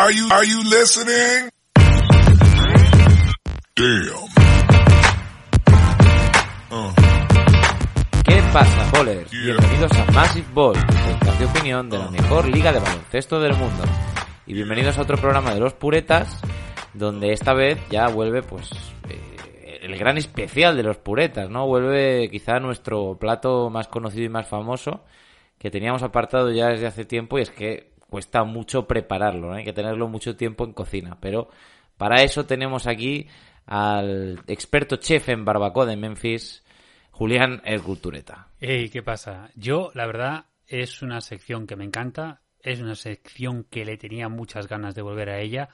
Are you, are you listening? Damn. Uh. ¿Qué pasa, bowlers? Yeah. Bienvenidos a Massive Ball, podcast de opinión de la mejor liga de baloncesto del mundo. Y bienvenidos a otro programa de los puretas, donde esta vez ya vuelve, pues, eh, el gran especial de los puretas, ¿no? Vuelve quizá nuestro plato más conocido y más famoso, que teníamos apartado ya desde hace tiempo, y es que cuesta mucho prepararlo, ¿no? Hay que tenerlo mucho tiempo en cocina, pero para eso tenemos aquí al experto chef en barbacoa de Memphis, Julián El Cultureta. Hey, ¿qué pasa? Yo, la verdad, es una sección que me encanta, es una sección que le tenía muchas ganas de volver a ella,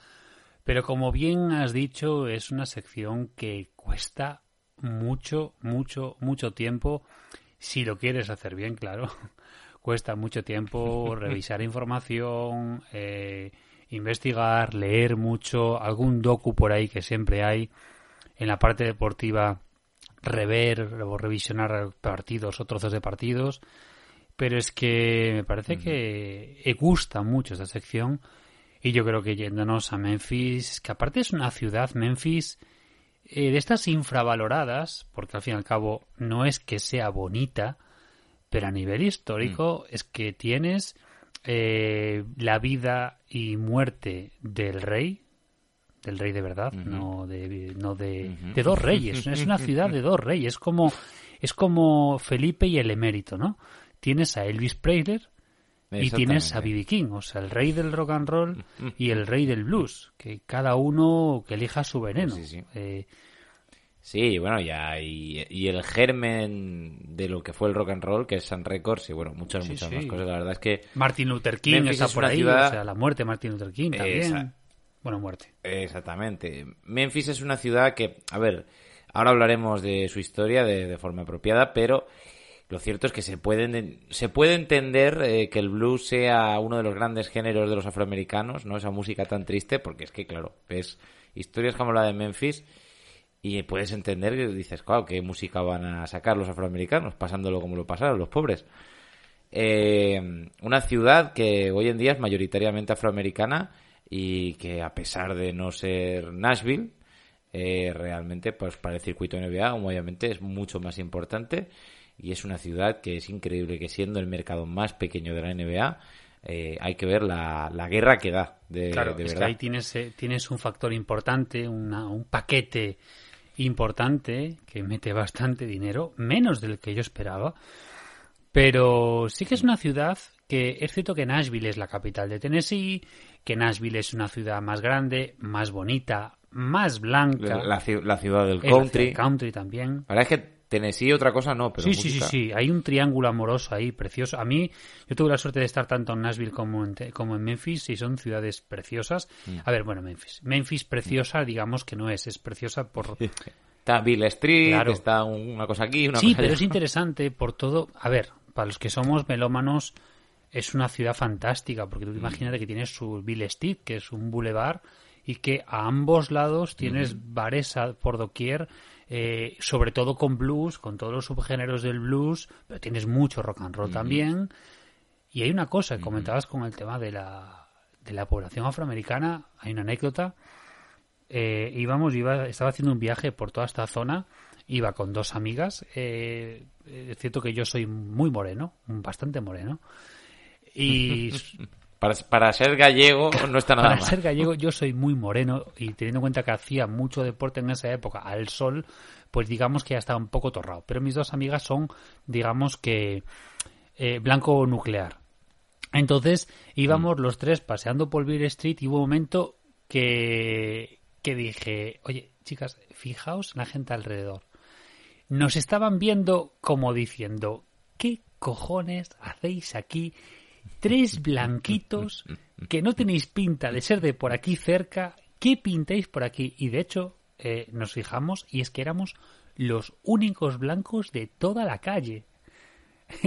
pero como bien has dicho, es una sección que cuesta mucho, mucho, mucho tiempo, si lo quieres hacer bien, claro. Cuesta mucho tiempo revisar información, eh, investigar, leer mucho, algún docu por ahí que siempre hay. En la parte deportiva rever o revisionar partidos o trozos de partidos, pero es que me parece que eh, gusta mucho esta sección y yo creo que yéndonos a Memphis, que aparte es una ciudad, Memphis, eh, de estas infravaloradas, porque al fin y al cabo no es que sea bonita, pero a nivel histórico es que tienes eh, la vida y muerte del rey, del rey de verdad, no de, no de, de dos reyes. Es una ciudad de dos reyes. Es como, es como Felipe y el emérito, ¿no? Tienes a Elvis Presley y tienes a. B.B. King, o sea, el rey del rock and roll y el rey del blues, que cada uno que elija su veneno. Sí, sí. Eh, Sí, bueno, ya, y, y el germen de lo que fue el rock and roll, que es Sun Records, y bueno, muchas, Sí, muchas sí. más cosas. La verdad es que, Martin Luther King Memphis está es por ahí, ciudad- o sea, la muerte de Martin Luther King también. Esa- Bueno, muerte. exactamente, Memphis es una ciudad que, a ver, ahora hablaremos de su historia de, de forma apropiada, pero lo cierto es que se puede, se puede entender eh, que el blues sea uno de los grandes géneros de los afroamericanos, ¿no? Esa música tan triste, porque es que, claro, ves historias como la de Memphis y puedes entender que dices, claro, ¿qué música van a sacar los afroamericanos? Pasándolo como lo pasaron los pobres. Eh, una ciudad que hoy en día es mayoritariamente afroamericana y que a pesar de no ser Nashville, eh, realmente pues para el circuito NBA obviamente es mucho más importante y es una ciudad que es increíble que siendo el mercado más pequeño de la NBA eh, hay que ver la, la guerra que da de, Claro, de es que verdad. ahí tienes, eh, tienes un factor importante, una- un paquete importante que mete bastante dinero, menos del que yo esperaba. Pero sí que es una ciudad que es cierto que Nashville es la capital de Tennessee, que Nashville es una ciudad más grande, más bonita, más blanca. la, la la ciudad del country. country también. La verdad es que Tennessee otra cosa no, pero sí, sí, sí, sí. Hay un triángulo amoroso ahí, precioso. A mí, yo tuve la suerte de estar tanto en Nashville como en, como en Memphis y son ciudades preciosas. Mm. A ver, bueno, Memphis. Memphis preciosa, digamos que no es. Es preciosa por... Está Bill Street, Claro. está un- una cosa aquí, una Sí, cosa pero allá. es interesante por todo... A ver, para los que somos melómanos, es una ciudad fantástica, porque tú Mm. imagínate que tienes su Bill Street, que es un boulevard, y que a ambos lados tienes bares por doquier, eh, sobre todo con blues, con todos los subgéneros del blues, pero tienes mucho rock and roll también. Y hay una cosa que comentabas con el tema de la, de la población afroamericana, hay una anécdota. Eh, íbamos, iba, estaba haciendo un viaje por toda esta zona, iba con dos amigas. eh, es cierto que yo soy muy moreno, bastante moreno. Y Para, para ser gallego no está nada para mal. ser gallego yo soy muy moreno y teniendo en cuenta que hacía mucho deporte en esa época al sol, pues digamos que ya estaba un poco torrado. Pero mis dos amigas son, digamos que, eh, blanco nuclear. Entonces íbamos los tres paseando por Beer Street y hubo un momento que, que dije, oye, chicas, fijaos en la gente alrededor. Nos estaban viendo como diciendo, ¿qué cojones hacéis aquí? Tres blanquitos que no tenéis pinta de ser de por aquí cerca. ¿Qué pintáis por aquí? Y de hecho, eh, nos fijamos y es que éramos los únicos blancos de toda la calle.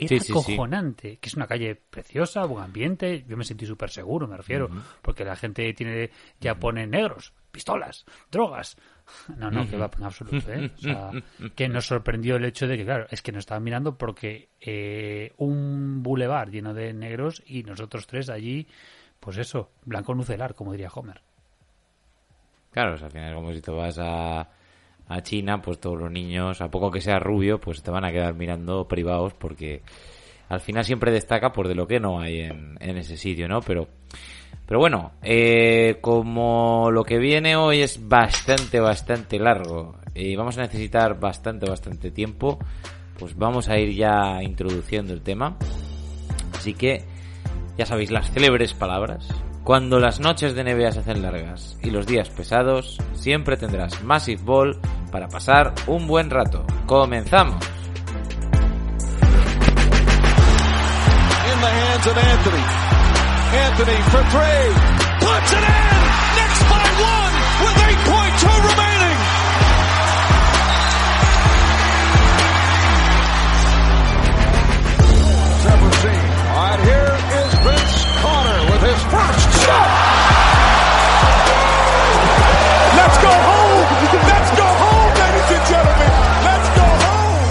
Era Sí, sí, sí. acojonante, que es una calle preciosa, buen ambiente, yo me sentí súper seguro, me refiero, porque la gente tiene ya pone negros, pistolas, drogas. No, no, que va en absoluto, ¿eh? O sea, que nos sorprendió el hecho de que, claro, es que nos estaban mirando porque eh, un bulevar lleno de negros y nosotros tres allí pues eso, blanco nucelar, como diría Homer. Claro, al final como si te vas a, a China, pues todos los niños, a poco que sea rubio, pues te van a quedar mirando privados porque al final siempre destaca por de lo que no hay en, en ese sitio, ¿no? Pero, pero bueno, eh, como lo que viene hoy es bastante, bastante largo y vamos a necesitar bastante, bastante tiempo, pues vamos a ir ya introduciendo el tema. Así que, ya sabéis, las célebres palabras. Cuando las noches de NBA se hacen largas y los días pesados, siempre tendrás Massive Ball para pasar un buen rato. ¡Comenzamos! Anthony. Anthony for three. Puts it in. Knicks by one with 8.2 remaining. All right, here is Vince Carter with his first shot. Let's go home. Let's go home, ladies and gentlemen. Let's go home.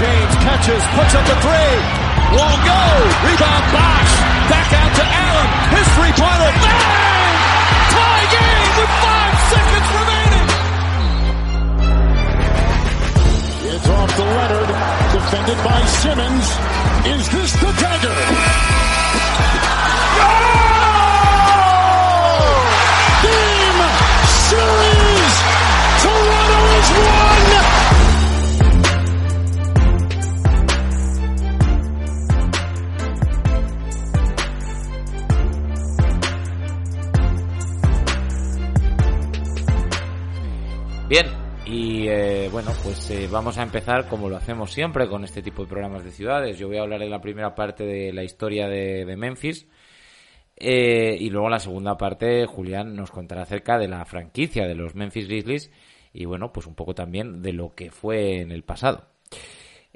James catches, puts up a three. Won't go. Rebound box. Back out to Allen. His three-pointer. Bang! Tie game with five seconds remaining. It's off to Leonard. Defended by Simmons. Is this the dagger? Bueno, pues eh, vamos a empezar como lo hacemos siempre con este tipo de programas de ciudades. Yo voy a hablar en la primera parte de la historia de, Memphis. eh, y luego en la segunda parte, Julián nos contará acerca de la franquicia de los Memphis Grizzlies y bueno, pues un poco también de lo que fue en el pasado.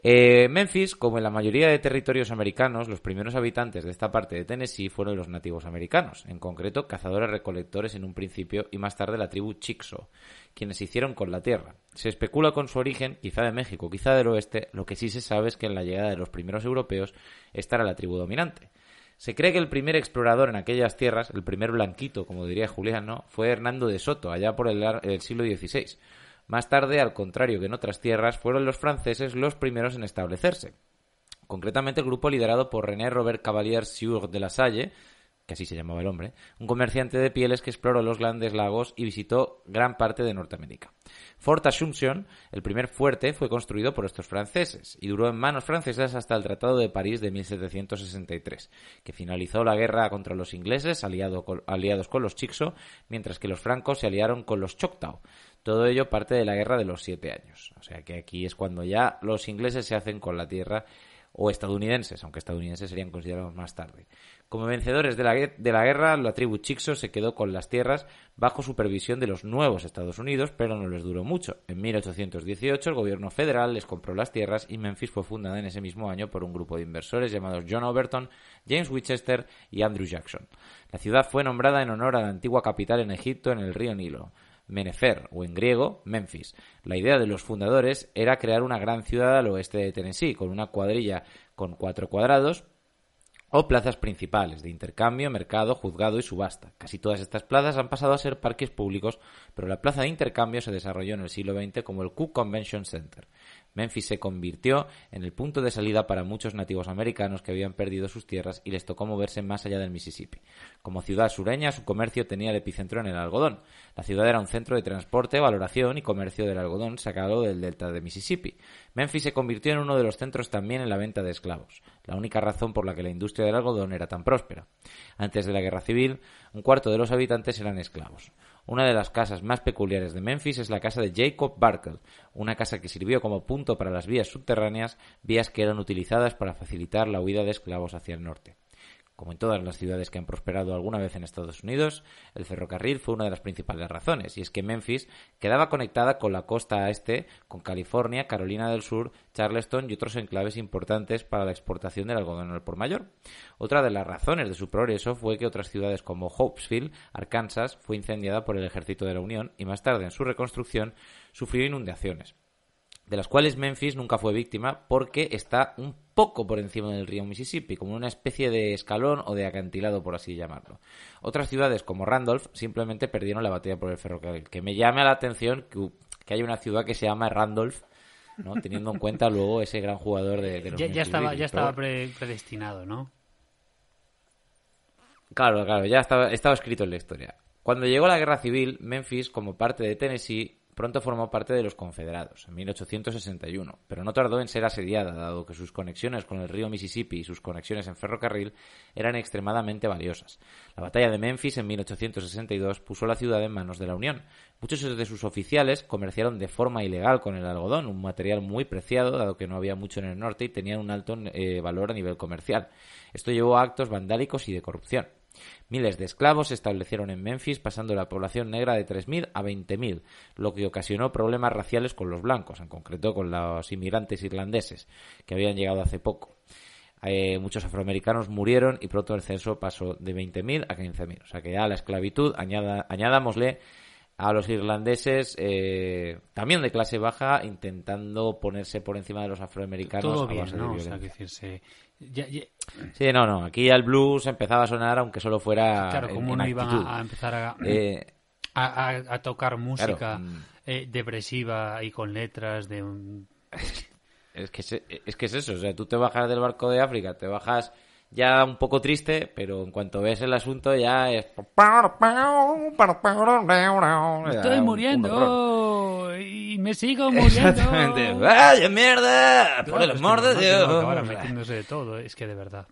Eh, Memphis, como en la mayoría de territorios americanos, los primeros habitantes de esta parte de Tennessee fueron los nativos americanos, en concreto cazadores recolectores en un principio y más tarde la tribu Chickasaw, quienes hicieron con la tierra. Se especula con su origen, quizá de México, quizá del oeste, lo que sí se sabe es que en la llegada de los primeros europeos esta era la tribu dominante. Se cree que el primer explorador en aquellas tierras, el primer blanquito, como diría Julián, fue Hernando de Soto, allá por el, el siglo XVI. Más tarde, al contrario que en otras tierras, fueron los franceses los primeros en establecerse. Concretamente el grupo liderado por René Robert Cavalier Sieur de la Salle, que así se llamaba el hombre, un comerciante de pieles que exploró los grandes lagos y visitó gran parte de Norteamérica. Fort Assumption, el primer fuerte, fue construido por estos franceses y duró en manos francesas hasta el Tratado de París de 1763, que finalizó la guerra contra los ingleses aliados con los Chickasaw, mientras que los francos se aliaron con los Choctaw. Todo ello parte de la guerra de los siete años. O sea que aquí es cuando ya los ingleses se hacen con la tierra o estadounidenses, aunque estadounidenses serían considerados más tarde. Como vencedores de la, guerra, la tribu Chickasaw se quedó con las tierras bajo supervisión de los nuevos Estados Unidos, pero no les duró mucho. En 1818 el gobierno federal les compró las tierras y Memphis fue fundada en ese mismo año por un grupo de inversores llamados John Overton, James Winchester y Andrew Jackson. La ciudad fue nombrada en honor a la antigua capital en Egipto en el río Nilo. Menefer, o en griego, Memphis. La idea de los fundadores era crear una gran ciudad al oeste de Tennessee, con una cuadrilla con cuatro cuadrados, o plazas principales de intercambio, mercado, juzgado y subasta. Casi todas estas plazas han pasado a ser parques públicos, pero la plaza de intercambio se desarrolló en el siglo XX como el Cook Convention Center. Memphis se convirtió en el punto de salida para muchos nativos americanos que habían perdido sus tierras y les tocó moverse más allá del Mississippi. Como ciudad sureña, su comercio tenía el epicentro en el algodón. La ciudad era un centro de transporte, valoración y comercio del algodón sacado del delta de Mississippi. Memphis se convirtió en uno de los centros también en la venta de esclavos, la única razón por la que la industria del algodón era tan próspera. Antes de la guerra civil, un cuarto de los habitantes eran esclavos. Una de las casas más peculiares de Memphis es la casa de Jacob Barkel, una casa que sirvió como punto para las vías subterráneas, vías que eran utilizadas para facilitar la huida de esclavos hacia el norte. Como en todas las ciudades que han prosperado alguna vez en Estados Unidos, el ferrocarril fue una de las principales razones, y es que Memphis quedaba conectada con la costa este, con California, Carolina del Sur, Charleston y otros enclaves importantes para la exportación del algodón al por mayor. Otra de las razones de su progreso fue que otras ciudades como Hopesville, Arkansas, fue incendiada por el ejército de la Unión y más tarde en su reconstrucción sufrió inundaciones. De las cuales Memphis nunca fue víctima porque está un poco por encima del río Mississippi, como una especie de escalón o de acantilado, por así llamarlo. Otras ciudades como Randolph simplemente perdieron la batalla por el ferrocarril. Que me llame la atención que, que haya una ciudad que se llama Randolph, ¿no? teniendo en cuenta luego ese gran jugador de, de los Ya, ya estaba, ya estaba pre- predestinado, ¿no? Claro, claro, ya estaba, estaba escrito en la historia. Cuando llegó la guerra civil, Memphis, como parte de Tennessee, pronto formó parte de los confederados, en 1861, pero no tardó en ser asediada, dado que sus conexiones con el río Mississippi y sus conexiones en ferrocarril eran extremadamente valiosas. La batalla de Memphis en 1862 puso la ciudad en manos de la Unión. Muchos de sus oficiales comerciaron de forma ilegal con el algodón, un material muy preciado, dado que no había mucho en el norte y tenían un alto eh, valor a nivel comercial. Esto llevó a actos vandálicos y de corrupción. Miles de esclavos se establecieron en Memphis, pasando la población negra de 3.000 a 20.000, lo que ocasionó problemas raciales con los blancos, en concreto con los inmigrantes irlandeses, que habían llegado hace poco. Eh, muchos afroamericanos murieron y pronto el censo pasó de 20.000 a 15.000. O sea que ya la esclavitud, añada, añadámosle a los irlandeses, eh, también de clase baja, intentando ponerse por encima de los afroamericanos Todo a base de ¿no? O sea, violencia. que decirse... ya- ya- Sí, no, no. Aquí ya el blues empezaba a sonar, aunque solo fuera. claro, en- ¿cómo en no iban a, a empezar a, Eh, a, a- a tocar música mm. eh, depresiva y con letras de es, que es, es que es eso. O sea, tú te bajas del barco de África, te bajas ya un poco triste, pero en cuanto ves el asunto ya es. Estoy Un- un horror. muriendo y me sigo muriendo. Exactamente. ¡Vaya mierda! Por Claro, el es que amor de Dios. acabaran metiéndose de todo. Es que de verdad,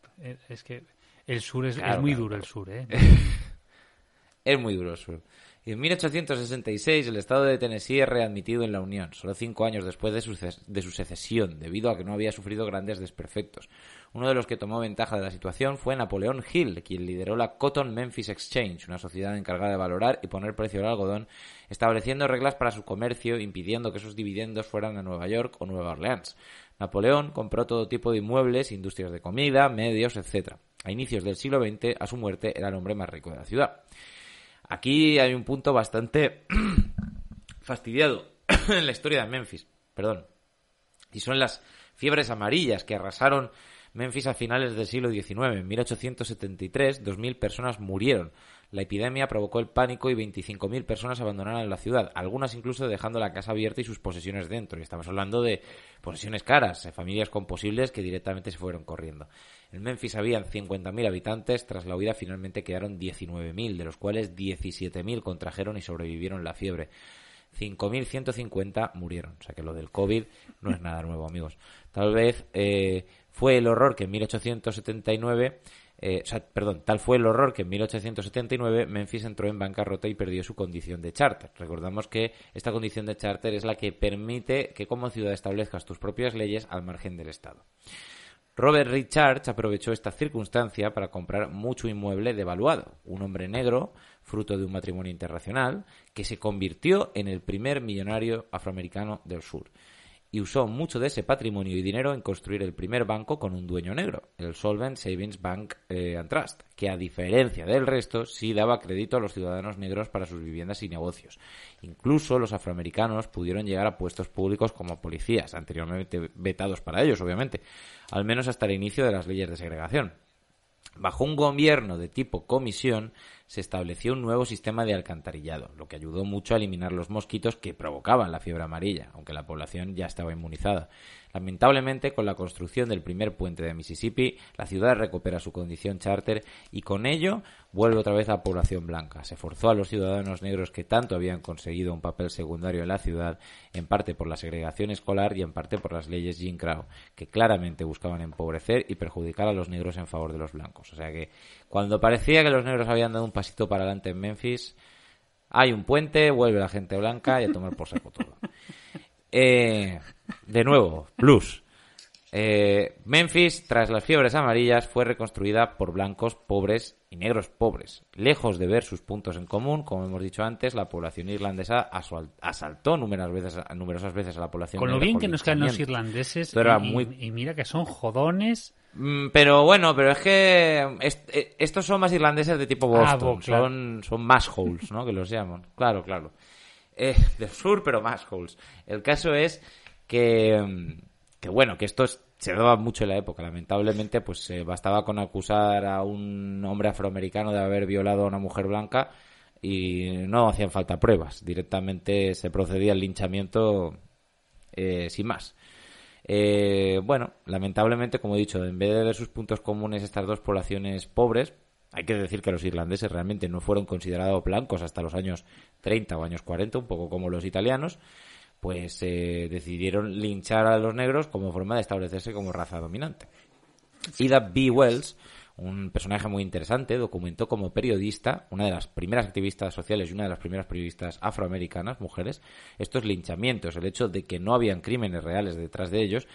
es que el sur es, Claro, es muy claro, duro el sur, ¿eh? Es muy duro el sur. En 1866 el estado de Tennessee es readmitido en la Unión, solo cinco años después de su, de su secesión, debido a que no había sufrido grandes desperfectos. Uno de los que tomó ventaja de la situación fue Napoleón Hill, quien lideró la Cotton Memphis Exchange, una sociedad encargada de valorar y poner precio al algodón, estableciendo reglas para su comercio, impidiendo que esos dividendos fueran a Nueva York o Nueva Orleans. Napoleón compró todo tipo de inmuebles, industrias de comida, medios, etc. A inicios del siglo XX, a su muerte, era el hombre más rico de la ciudad. Aquí hay un punto bastante fastidiado en la historia de Memphis. Perdón. Y son las fiebres amarillas que arrasaron Memphis a finales del siglo XIX. En 1873, 2.000 personas murieron. La epidemia provocó el pánico y 25.000 personas abandonaron la ciudad, algunas incluso dejando la casa abierta y sus posesiones dentro. Y estamos hablando de posesiones caras, eh, familias composibles que directamente se fueron corriendo. En Memphis habían 50.000 habitantes, tras la huida finalmente quedaron 19.000, de los cuales 17.000 contrajeron y sobrevivieron la fiebre. 5.150 murieron. O sea que lo del COVID no es nada nuevo, amigos. Tal vez eh, fue el horror que en 1879, eh, perdón, tal fue el horror que en 1879 Memphis entró en bancarrota y perdió su condición de charter. Recordamos que esta condición de charter es la que permite que como ciudad establezcas tus propias leyes al margen del Estado. Robert Richards aprovechó esta circunstancia para comprar mucho inmueble devaluado. Un hombre negro, fruto de un matrimonio internacional, que se convirtió en el primer millonario afroamericano del sur. Y usó mucho de ese patrimonio y dinero en construir el primer banco con un dueño negro, el Solvent Savings Bank eh, and Trust, que a diferencia del resto sí daba crédito a los ciudadanos negros para sus viviendas y negocios. Incluso los afroamericanos pudieron llegar a puestos públicos como policías, anteriormente vetados para ellos, obviamente, al menos hasta el inicio de las leyes de segregación. Bajo un gobierno de tipo comisión se estableció un nuevo sistema de alcantarillado, lo que ayudó mucho a eliminar los mosquitos que provocaban la fiebre amarilla, aunque la población ya estaba inmunizada. Lamentablemente, con la construcción del primer puente de Mississippi, la ciudad recupera su condición charter y con ello vuelve otra vez a la población blanca. Se forzó a los ciudadanos negros que tanto habían conseguido un papel secundario en la ciudad, en parte por la segregación escolar y en parte por las leyes Jim Crow, que claramente buscaban empobrecer y perjudicar a los negros en favor de los blancos. O sea que cuando parecía que los negros habían dado un pasito para adelante en Memphis, hay un puente, vuelve la gente blanca y a tomar por saco todo. Eh, de nuevo, plus. Eh, Memphis, tras las fiebres amarillas, fue reconstruida por blancos pobres y negros pobres. Lejos de ver sus puntos en común, como hemos dicho antes, la población irlandesa asal- asaltó numerosas veces, numerosas veces a la población Con lo bien que nos caen los irlandeses Esto era y, y- muy- y mira que son jodones. Mm, Pero bueno, pero es que est- eh, estos son más irlandeses de tipo Ah, Boston, bo- claro. son, son más holes, ¿no? Que los llaman. Claro, claro. Eh, del sur, pero más holes. El caso es que, que bueno, que esto se daba mucho en la época. Lamentablemente, pues eh, bastaba con acusar a un hombre afroamericano de haber violado a una mujer blanca y no hacían falta pruebas. Directamente se procedía al linchamiento eh, sin más. Eh, bueno, lamentablemente, como he dicho, en vez de ver sus puntos comunes estas dos poblaciones pobres, hay que decir que los irlandeses realmente no fueron considerados blancos hasta los años 30 o años 40, un poco como los italianos, pues eh, decidieron linchar a los negros como forma de establecerse como raza dominante. Ida B. Wells, un personaje muy interesante, documentó como periodista, una de las primeras activistas sociales y una de las primeras periodistas afroamericanas, mujeres, estos linchamientos, el hecho de que no habían crímenes reales detrás de ellos,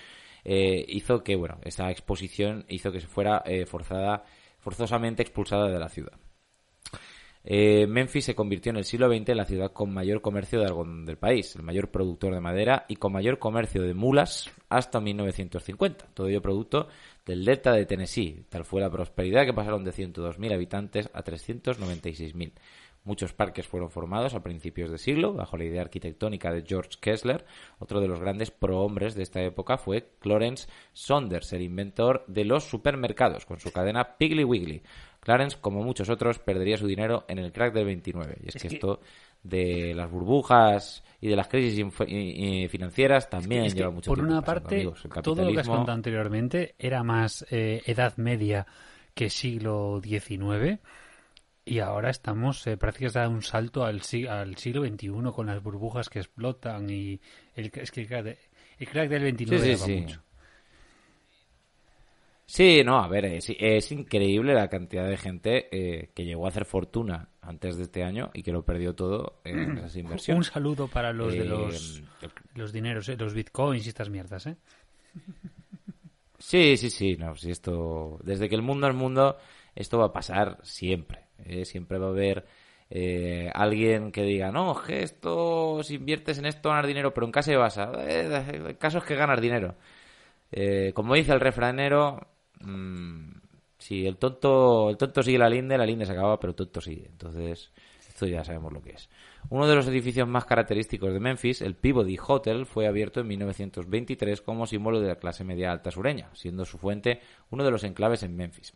eh, hizo que, bueno, esa exposición hizo que se fuera eh, forzada, forzosamente expulsada de la ciudad. Eh, Memphis se convirtió en el siglo XX en la ciudad con mayor comercio de algodón del país, el mayor productor de madera y con mayor comercio de mulas hasta 1950. Todo ello producto del delta de Tennessee. Tal fue la prosperidad que pasaron de 102.000 habitantes a 396.000. Muchos parques fueron formados a principios de siglo bajo la idea arquitectónica de George Kessler. Otro de los grandes prohombres de esta época fue Clarence Saunders, el inventor de los supermercados, con su cadena Piggly Wiggly. Clarence, como muchos otros, perdería su dinero en el crack del 29. Y es, que, esto de las burbujas y de las crisis financieras también lleva mucho por tiempo. Por una parte, todo lo que has contado anteriormente era más eh, edad media que siglo XIX. Y ahora estamos, eh, se da un salto al, al, siglo XXI con las burbujas que explotan y el, es que el crack, del 29 sí, sí, mucho. Sí, no, a ver, es, increíble la cantidad de gente eh, que llegó a hacer fortuna antes de este año y que lo perdió todo en esas inversiones. Un saludo para los de los, eh, los dineros, eh, los bitcoins y estas mierdas, ¿eh? Sí, sí, sí, no, si esto, desde que el mundo es mundo, esto va a pasar siempre, siempre va a haber alguien que diga, no, que esto, si inviertes en esto ganas dinero, pero en casa de basa, el caso es que ganas dinero. como dice el refranero, mmm, si el tonto, el tonto sigue la linde, la linde se acaba, pero el tonto sigue. Entonces, esto ya sabemos lo que es. Uno de los edificios más característicos de Memphis, el Peabody Hotel, fue abierto en 1923 como símbolo de la clase media alta sureña, siendo su fuente uno de los enclaves en Memphis.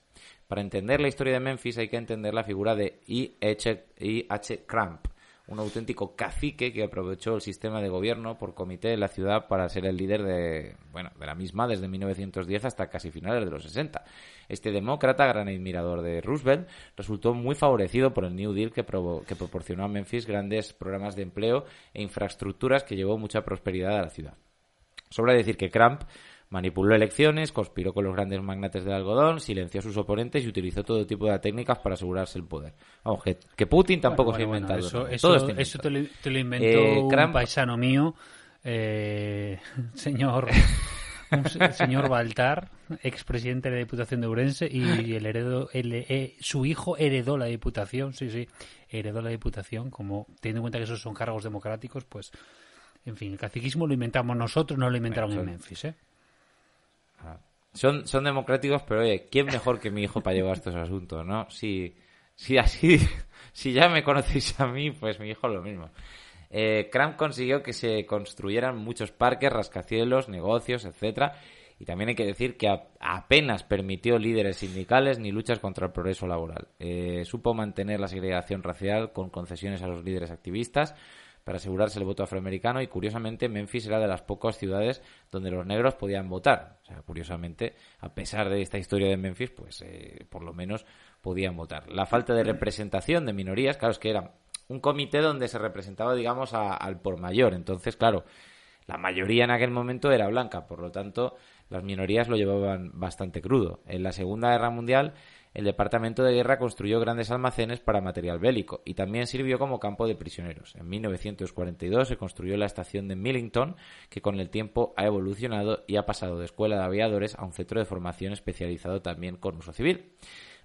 Para entender la historia de Memphis hay que entender la figura de I. H. Cramp, un auténtico cacique que aprovechó el sistema de gobierno por comité de la ciudad para ser el líder de, bueno, de la misma desde 1910 hasta casi finales de los 60. Este demócrata, gran admirador de Roosevelt, resultó muy favorecido por el New Deal que, que proporcionó a Memphis grandes programas de empleo e infraestructuras que llevó mucha prosperidad a la ciudad. Sobra decir que Cramp Manipuló elecciones, conspiró con los grandes magnates del algodón, silenció a sus oponentes y utilizó todo tipo de técnicas para asegurarse el poder. Vamos, que, Putin tampoco se ha inventado. eso, eso, te, lo, inventó eh, un paisano mío, eh, señor, señor Baltar, expresidente de la Diputación de Urense, y el heredo, el, eh, su hijo heredó la Diputación, sí, sí, heredó la Diputación, como teniendo en cuenta que esos son cargos democráticos, pues, en fin, el caciquismo lo inventamos nosotros, no lo inventaron en Memphis, ¿eh? Son, son democráticos, pero oye, ¿quién mejor que mi hijo para llevar estos asuntos, no? Si, si así, si ya me conocéis a mí, pues mi hijo lo mismo. Eh, Cramp consiguió que se construyeran muchos parques, rascacielos, negocios, etcétera, y también hay que decir que apenas permitió líderes sindicales ni luchas contra el progreso laboral. Eh, supo mantener la segregación racial con concesiones a los líderes activistas, para asegurarse el voto afroamericano y curiosamente Memphis era de las pocas ciudades donde los negros podían votar. O sea, curiosamente, a pesar de esta historia de Memphis, pues eh, por lo menos podían votar. La falta de representación de minorías, claro, es que era un comité donde se representaba, digamos, al por mayor. Entonces, claro, la mayoría en aquel momento era blanca, por lo tanto, las minorías lo llevaban bastante crudo. En la Segunda Guerra Mundial el Departamento de Guerra construyó grandes almacenes para material bélico y también sirvió como campo de prisioneros. En 1942 se construyó la estación de Millington, que con el tiempo ha evolucionado y ha pasado de escuela de aviadores a un centro de formación especializado también con uso civil.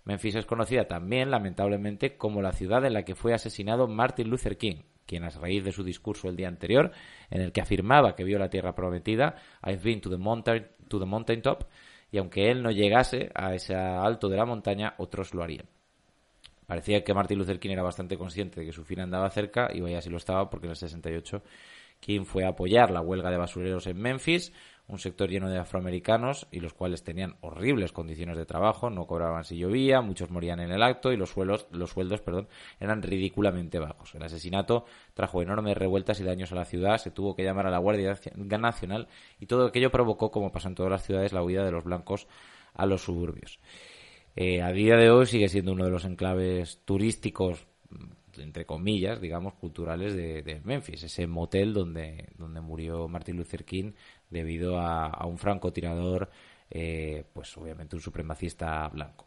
Memphis es conocida también, lamentablemente, como la ciudad en la que fue asesinado Martin Luther King, quien a raíz de su discurso el día anterior, en el que afirmaba que vio la tierra prometida, I've been to the mountain, to the mountain top, y aunque él no llegase a ese alto de la montaña, otros lo harían. Parecía que Martin Luther King era bastante consciente de que su fin andaba cerca y vaya si lo estaba porque en el 68 King fue a apoyar la huelga de basureros en Memphis, un sector lleno de afroamericanos y los cuales tenían horribles condiciones de trabajo, no cobraban si llovía, muchos morían en el acto y los sueldos, los sueldos perdón, eran ridículamente bajos. El asesinato trajo enormes revueltas y daños a la ciudad, se tuvo que llamar a la Guardia Nacional y todo aquello provocó, como pasa en todas las ciudades, la huida de los blancos a los suburbios. Eh, a día de hoy sigue siendo uno de los enclaves turísticos entre comillas, digamos, culturales de, Memphis, ese motel donde, donde murió Martin Luther King debido a, un francotirador, eh, pues obviamente un supremacista blanco.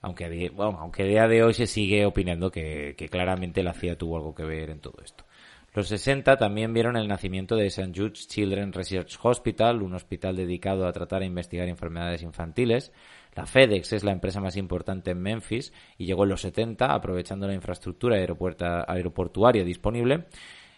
Aunque, bueno, aunque a día de hoy se sigue opinando que, claramente la CIA tuvo algo que ver en todo esto. Los 60 también vieron el nacimiento de St. Jude's Children's Research Hospital, un hospital dedicado a tratar e investigar enfermedades infantiles. La FedEx es la empresa más importante en Memphis y llegó en los 70 aprovechando la infraestructura aeroportuaria disponible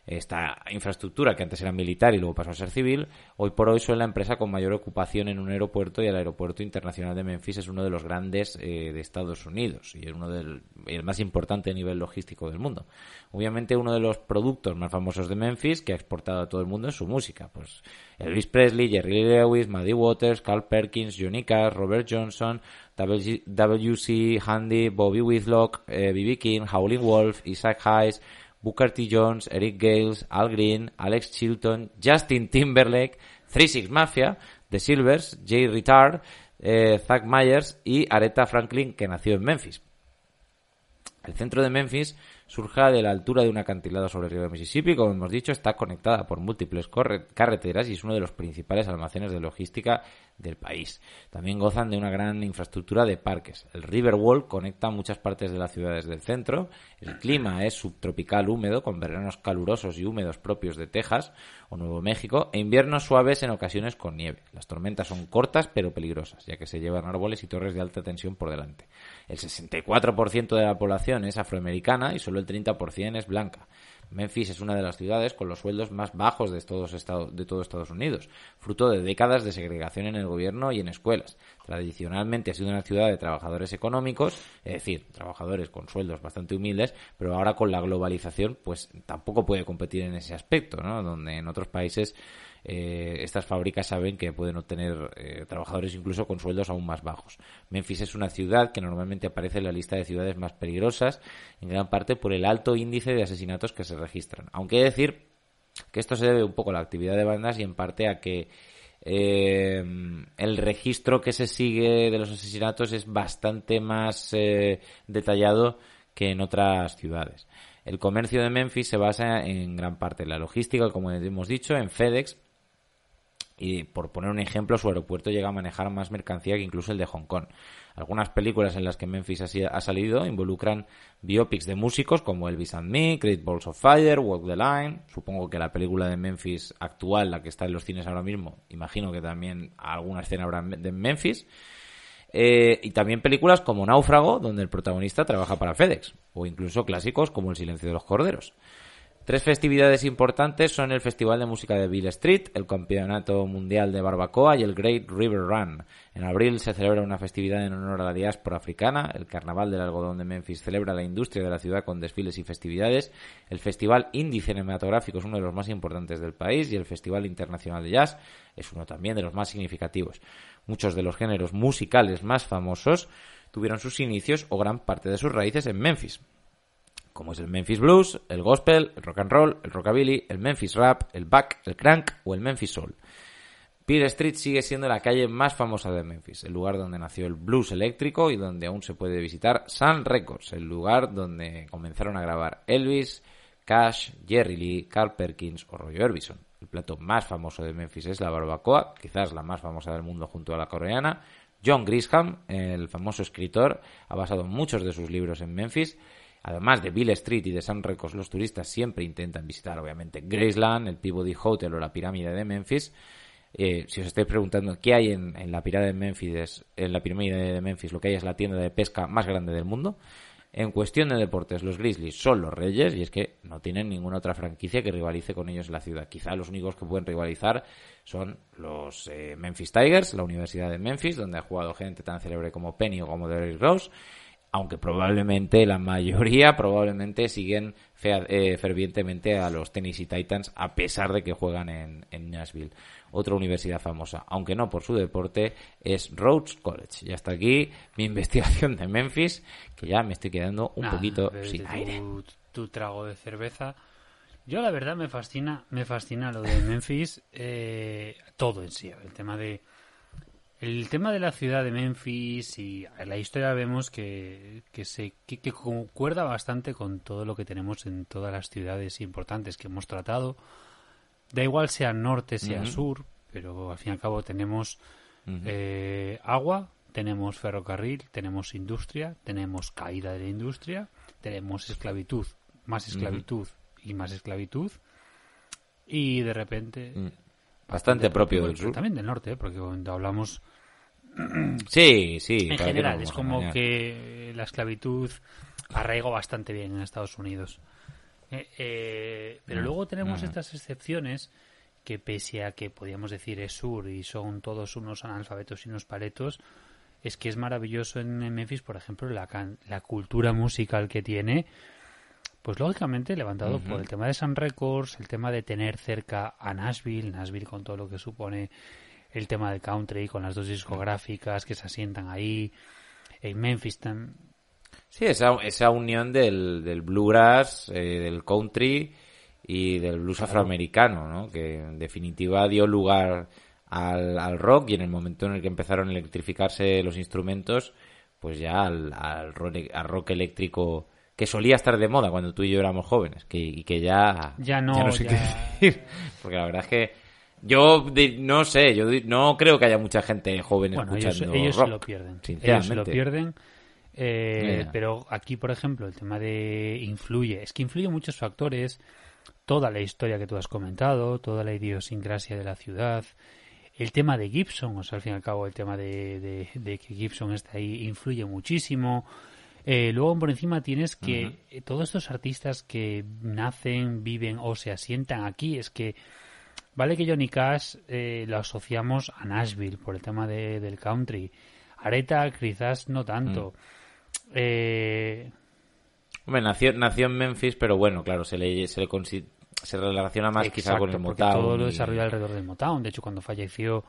esta infraestructura que antes era militar y luego pasó a ser civil, hoy por hoy son la empresa con mayor ocupación en un aeropuerto y el aeropuerto internacional de Memphis es uno de los grandes eh, de Estados Unidos y es uno del el más importante a nivel logístico del mundo. Obviamente uno de los productos más famosos de Memphis que ha exportado a todo el mundo es su música, pues Elvis Presley, Jerry Lewis, Maddie Waters, Carl Perkins, Johnny Cash, Robert Johnson, W.C. Handy, Bobby Whitlock. Eh, King, Howling Wolf, Isaac Hayes, Booker T. Jones, Eric Gales, Al Green, Alex Chilton, Justin Timberlake, Three Six Mafia, The Silvers, Jay Ritard, eh, Zach Myers y Aretha Franklin, que nació en Memphis. El centro de Memphis surge de la altura de un acantilado sobre el río Mississippi. Como hemos dicho, está conectada por múltiples carreteras y es uno de los principales almacenes de logística del país. También gozan de una gran infraestructura de parques. El Riverwalk conecta muchas partes de las ciudades del centro. El clima es subtropical húmedo, con veranos calurosos y húmedos propios de Texas o Nuevo México, e inviernos suaves en ocasiones con nieve. Las tormentas son cortas pero peligrosas, ya que se llevan árboles y torres de alta tensión por delante. El 64% de la población es afroamericana y solo el 30% es blanca. Memphis es una de las ciudades con los sueldos más bajos de, todos de todo Estados Unidos, fruto de décadas de segregación en el gobierno y en escuelas. Tradicionalmente ha sido una ciudad de trabajadores económicos, es decir, trabajadores con sueldos bastante humildes, pero ahora con la globalización, pues tampoco puede competir en ese aspecto, ¿no? Donde en otros países eh, estas fábricas saben que pueden obtener eh, trabajadores incluso con sueldos aún más bajos. Memphis es una ciudad que normalmente aparece en la lista de ciudades más peligrosas, en gran parte por el alto índice de asesinatos que se registran. Aunque he de decir que esto se debe un poco a la actividad de bandas y en parte a que eh, el registro que se sigue de los asesinatos es bastante más detallado que en otras ciudades. El comercio de Memphis se basa en gran parte en la logística, como hemos dicho, en FedEx, y por poner un ejemplo, su aeropuerto llega a manejar más mercancía que incluso el de Hong Kong. Algunas películas en las que Memphis ha salido involucran biopics de músicos como Elvis and Me, Great Balls of Fire, Walk the Line. Supongo que la película de Memphis actual, la que está en los cines ahora mismo, imagino que también alguna escena habrá de Memphis. Eh, y también películas como Náufrago, donde el protagonista trabaja para FedEx, o incluso clásicos como El silencio de los corderos. Tres festividades importantes son el Festival de Música de Bill Street, el Campeonato Mundial de Barbacoa y el Great River Run. En abril se celebra una festividad en honor a la diáspora africana, el Carnaval del Algodón de Memphis celebra la industria de la ciudad con desfiles y festividades, el Festival Indie Cinematográfico es uno de los más importantes del país y el Festival Internacional de Jazz es uno también de los más significativos. Muchos de los géneros musicales más famosos tuvieron sus inicios o gran parte de sus raíces en Memphis como es el Memphis Blues, el Gospel, el Rock and Roll, el Rockabilly, el Memphis Rap, el Back, el Crank o el Memphis Soul. Peer Street sigue siendo la calle más famosa de Memphis, el lugar donde nació el blues eléctrico y donde aún se puede visitar Sun Records, el lugar donde comenzaron a grabar Elvis, Cash, Jerry Lee, Carl Perkins o Roy Orbison. El plato más famoso de Memphis es la barbacoa, quizás la más famosa del mundo junto a la coreana. John Grisham, el famoso escritor, ha basado muchos de sus libros en Memphis Además de Bill Street y de San Records, los turistas siempre intentan visitar, obviamente, Graceland, el Peabody Hotel o la pirámide de Memphis. Eh, si os estáis preguntando qué hay en, la pirámide de Memphis, en la pirámide de Memphis, lo que hay es la tienda de pesca más grande del mundo. En cuestión de deportes, los Grizzlies son los reyes y es que no tienen ninguna otra franquicia que rivalice con ellos en la ciudad. Quizá los únicos que pueden rivalizar son los eh, Memphis Tigers, la Universidad de Memphis, donde ha jugado gente tan célebre como Penny o como Derrick Rose aunque probablemente la mayoría probablemente siguen fea- eh, fervientemente a los Tennessee Titans, a pesar de que juegan en, en Nashville. Otra universidad famosa, aunque no por su deporte, es Rhodes College. Y hasta aquí mi investigación de Memphis, que ya me estoy quedando un Nada, poquito bebete sin tu- aire. Tu, trago de cerveza. Yo la verdad me fascina, me fascina lo de Memphis, eh, todo en sí, el tema de el tema de la ciudad de Memphis y la historia vemos que, que se que, que concuerda bastante con todo lo que tenemos en todas las ciudades importantes que hemos tratado. Da igual sea norte, sea sur, pero al fin y al cabo tenemos eh, agua, tenemos ferrocarril, tenemos industria, tenemos caída de la industria, tenemos esclavitud, más esclavitud y más esclavitud. Y de repente... Bastante propio del sur. También del norte, ¿eh? porque cuando hablamos Sí, sí. en general es como que la esclavitud arraigó bastante bien en Estados Unidos. Eh, eh, pero Mm, luego tenemos mm. estas excepciones que pese a que podríamos decir es sur y son todos unos analfabetos y unos paletos, es que es maravilloso en Memphis, por ejemplo, la, can- la cultura musical que tiene, pues lógicamente levantado por el tema de Sun Records, el tema de tener cerca a Nashville, Nashville con todo lo que supone el tema del country, con las dos discográficas que se asientan ahí, en Memphis tam- Sí, esa, esa unión del, del bluegrass, eh, del country y del blues afroamericano, ¿no? Que en definitiva dio lugar al, al rock y en el momento en el que empezaron a electrificarse los instrumentos, pues ya al, al, rock, al rock eléctrico que solía estar de moda cuando tú y yo éramos jóvenes que, y que ya, Ya no, sé ya- qué decir. Porque la verdad es que yo no sé, yo no creo que haya mucha gente joven Bueno, ellos, escuchando ellos se rock. lo pierden. Ellos Sinceramente. se lo pierden. eh. Pero aquí, por ejemplo, el tema de influye. Es que influye muchos factores. Toda la historia que tú has comentado, toda la idiosincrasia de la ciudad. El tema de Gibson, o sea, al fin y al cabo, el tema de, de- de que Gibson está ahí influye muchísimo. Eh, luego, por encima, tienes que eh, todos estos artistas que nacen, viven o se asientan aquí, es que Vale que Johnny Cash eh, lo asociamos a Nashville por el tema de- del country. Areta quizás no tanto. Eh, Hombre, nació, nació en Memphis, pero bueno, claro, se le, se le se relaciona más quizá con el Motown. todo lo desarrolló alrededor del Motown. De hecho, cuando falleció,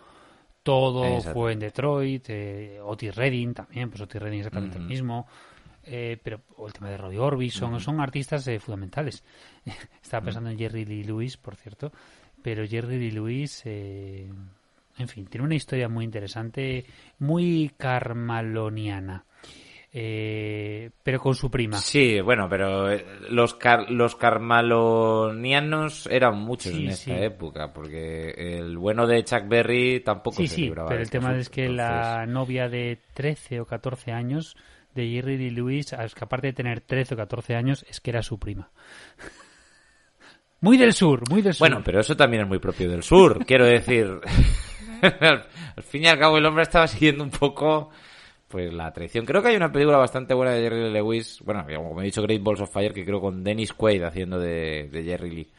todo Exacto. fue en Detroit. eh, Otis Redding también, pues Otis Redding exactamente el mismo. Eh, pero o el tema de Roy Orbison son artistas eh, fundamentales. Estaba pensando en Jerry Lee Lewis, por cierto. Pero Jerry Lee Lewis, eh, en fin, tiene una historia muy interesante, muy carmaloniana. Eh, pero con su prima. Sí, bueno, pero eh, los, car- los carmalonianos eran muchos Sí, en esta sí. época, porque el bueno de Chuck Berry tampoco Sí, se sí, pero el tema es que la novia de 13 o 14 años de Jerry Lee Lewis, es que aparte de tener 13 o 14 años, es que era su prima. Muy del sur, muy del sur. Bueno, pero eso también es muy propio del sur, quiero decir. al, fin y al cabo el hombre estaba siguiendo un poco pues la traición. Creo que hay una película bastante buena de Jerry Lee Lewis, bueno, como he dicho Great Balls of Fire, que creo con Dennis Quaid haciendo de, de Jerry Lee.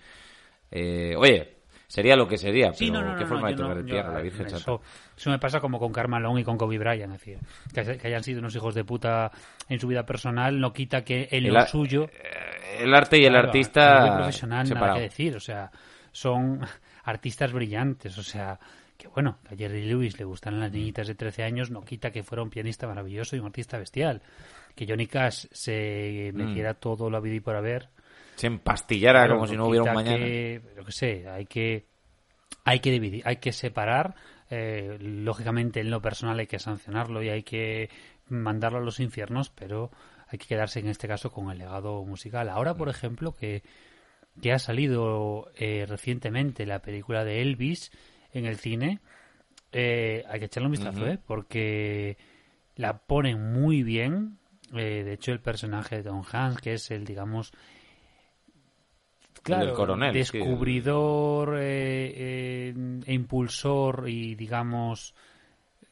Eh, oye, sería lo que sería, Sí, pero no, no, qué no, forma de yo tocar el yo- piano, la Virgen Santa. eso, eso me pasa como con Carmalón y con Kobe Bryant, es decir, que, que hayan sido unos hijos de puta en su vida personal no quita que en El lo suyo Eh, El arte y el Claro, artista nivel profesional nada que decir, o sea, son artistas brillantes, o sea, que bueno, que a Jerry Lewis le gustan las niñitas de 13 años, no quita que fuera un pianista maravilloso y un artista bestial. Que Johnny Cash se metiera todo lo habido y por haber. Se empastillara claro, como si no hubiera un mañana. Que, lo que sé, hay que, hay que dividir, hay que separar. eh, lógicamente, en lo personal hay que sancionarlo y hay que mandarlo a los infiernos, pero hay que quedarse en este caso con el legado musical. Ahora, por ejemplo, que, que ha salido eh, recientemente la película de Elvis en el cine, eh, hay que echarle un vistazo. ¿eh? porque la ponen muy bien. Eh, de hecho, el personaje de Tom Hanks, que es el, digamos, claro, del coronel, sí, descubridor eh, eh, e impulsor y, digamos,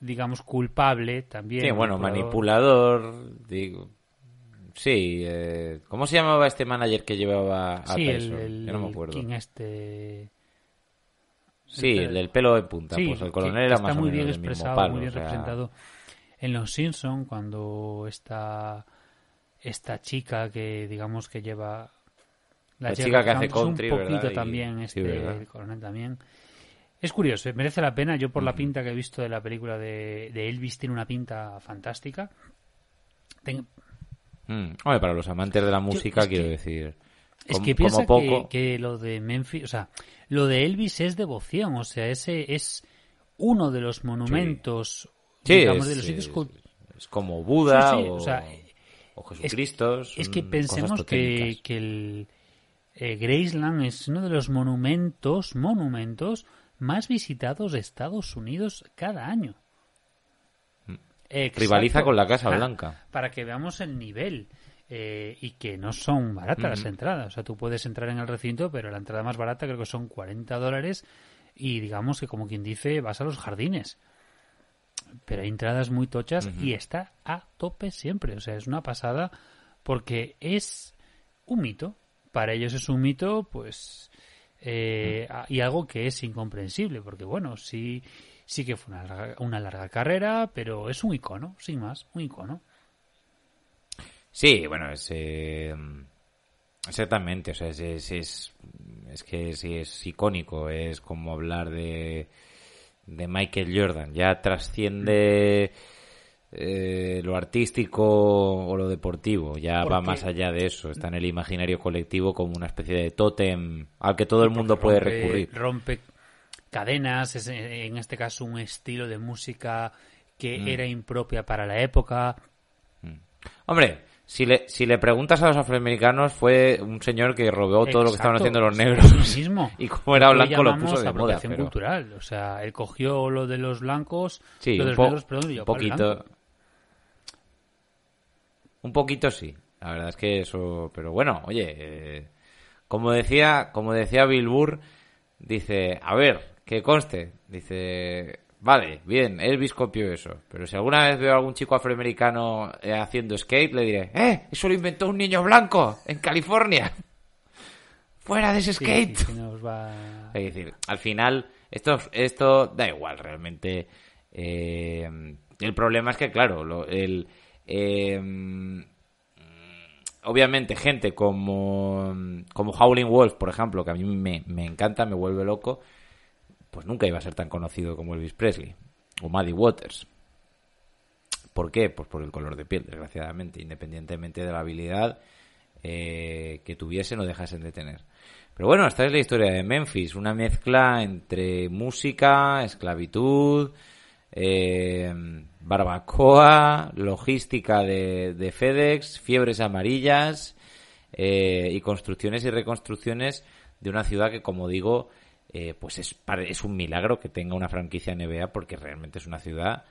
digamos culpable también. Sí, bueno, manipulador. manipulador, digo. Sí, eh, ¿cómo se llamaba este manager que llevaba a Sí, el, el, Yo no me acuerdo. King este... Sí, el- el del pelo en punta. Sí, pues el que- coronel que era está más o muy bien expresado, palo, muy bien o sea, representado en Los Simpson cuando esta esta chica que digamos que lleva La chica que hace country, un poquito ¿verdad? Y- también, sí, este, ¿verdad? el coronel también. Es curioso, eh, merece la pena. Yo por la pinta que he visto de la película de, de Elvis tiene una pinta fantástica. Ten- Mm. Hombre, para los amantes de la música, es quiero que- decir. Es que piensa como que, poco. que lo de Memphis, o sea, lo de Elvis es devoción, o sea, ese es uno de los monumentos, Sí, digamos, es, de los sitios es- es como Buda Sí, sí, o, o sea, o Jesucristo. Es que son cosas pensemos que, que el eh, Graceland es uno de los monumentos, monumentos más visitados de Estados Unidos cada año. Exacto. Mm. Rivaliza con la Casa Blanca. Para que veamos el nivel. eh, y que no son baratas las entradas. O sea, tú puedes entrar en el recinto, pero la entrada más barata creo que son 40 dólares. Y digamos que, como quien dice, vas a los jardines. Pero hay entradas muy tochas y está a tope siempre. O sea, es una pasada porque es un mito. Para ellos es un mito, pues. eh, y algo que es incomprensible, porque bueno, sí, sí que fue una larga, una larga carrera, pero es un icono, sin más, un icono. Sí, bueno, es. eh, exactamente, o sea, es, es, es, es que sí, es icónico. Es como hablar de, de Michael Jordan. Ya trasciende eh, lo artístico o lo deportivo. Ya va más allá de eso. Está en el imaginario colectivo como una especie de tótem al que todo el mundo puede rompe, recurrir. Rompe cadenas, es en este caso un estilo de música que Mm. era impropia para la época. Hombre, si le, si le preguntas a los afroamericanos, fue un señor que rodeó todo lo que estaban haciendo los negros. mismo. y como era blanco lo puso de moda. apropiación Pero... cultural. O sea, él cogió lo de los blancos, Sí, lo de un, los negros, perdón, y un poquito. blanco. Un poquito sí. La verdad es que eso. Pero bueno, oye. eh, como decía, como decía Bill Burr, dice, a ver, que conste. Dice, vale, bien, Elvis copió eso. Pero si alguna vez veo a algún chico afroamericano eh, haciendo skate, le diré, ¡eh! Eso lo inventó un niño blanco en California. Fuera de ese skate. sí, sí, nos va- Es decir, al final, esto, esto da igual realmente. Eh, el problema es que, claro, lo- el, eh, obviamente gente como, como Howling Wolf, por ejemplo, que a mí me, me encanta, me vuelve loco, pues nunca iba a ser tan conocido como Elvis Presley o Muddy Waters. ¿Por qué? Pues por el color de piel, desgraciadamente, independientemente de la habilidad eh, que tuviesen o dejasen de tener. Pero bueno, esta es la historia de Memphis, una mezcla entre música, esclavitud, eh, barbacoa, logística de, de FedEx, fiebres amarillas eh, y construcciones y reconstrucciones de una ciudad que, como digo, eh, pues es, es un milagro que tenga una franquicia NBA porque realmente es una ciudad,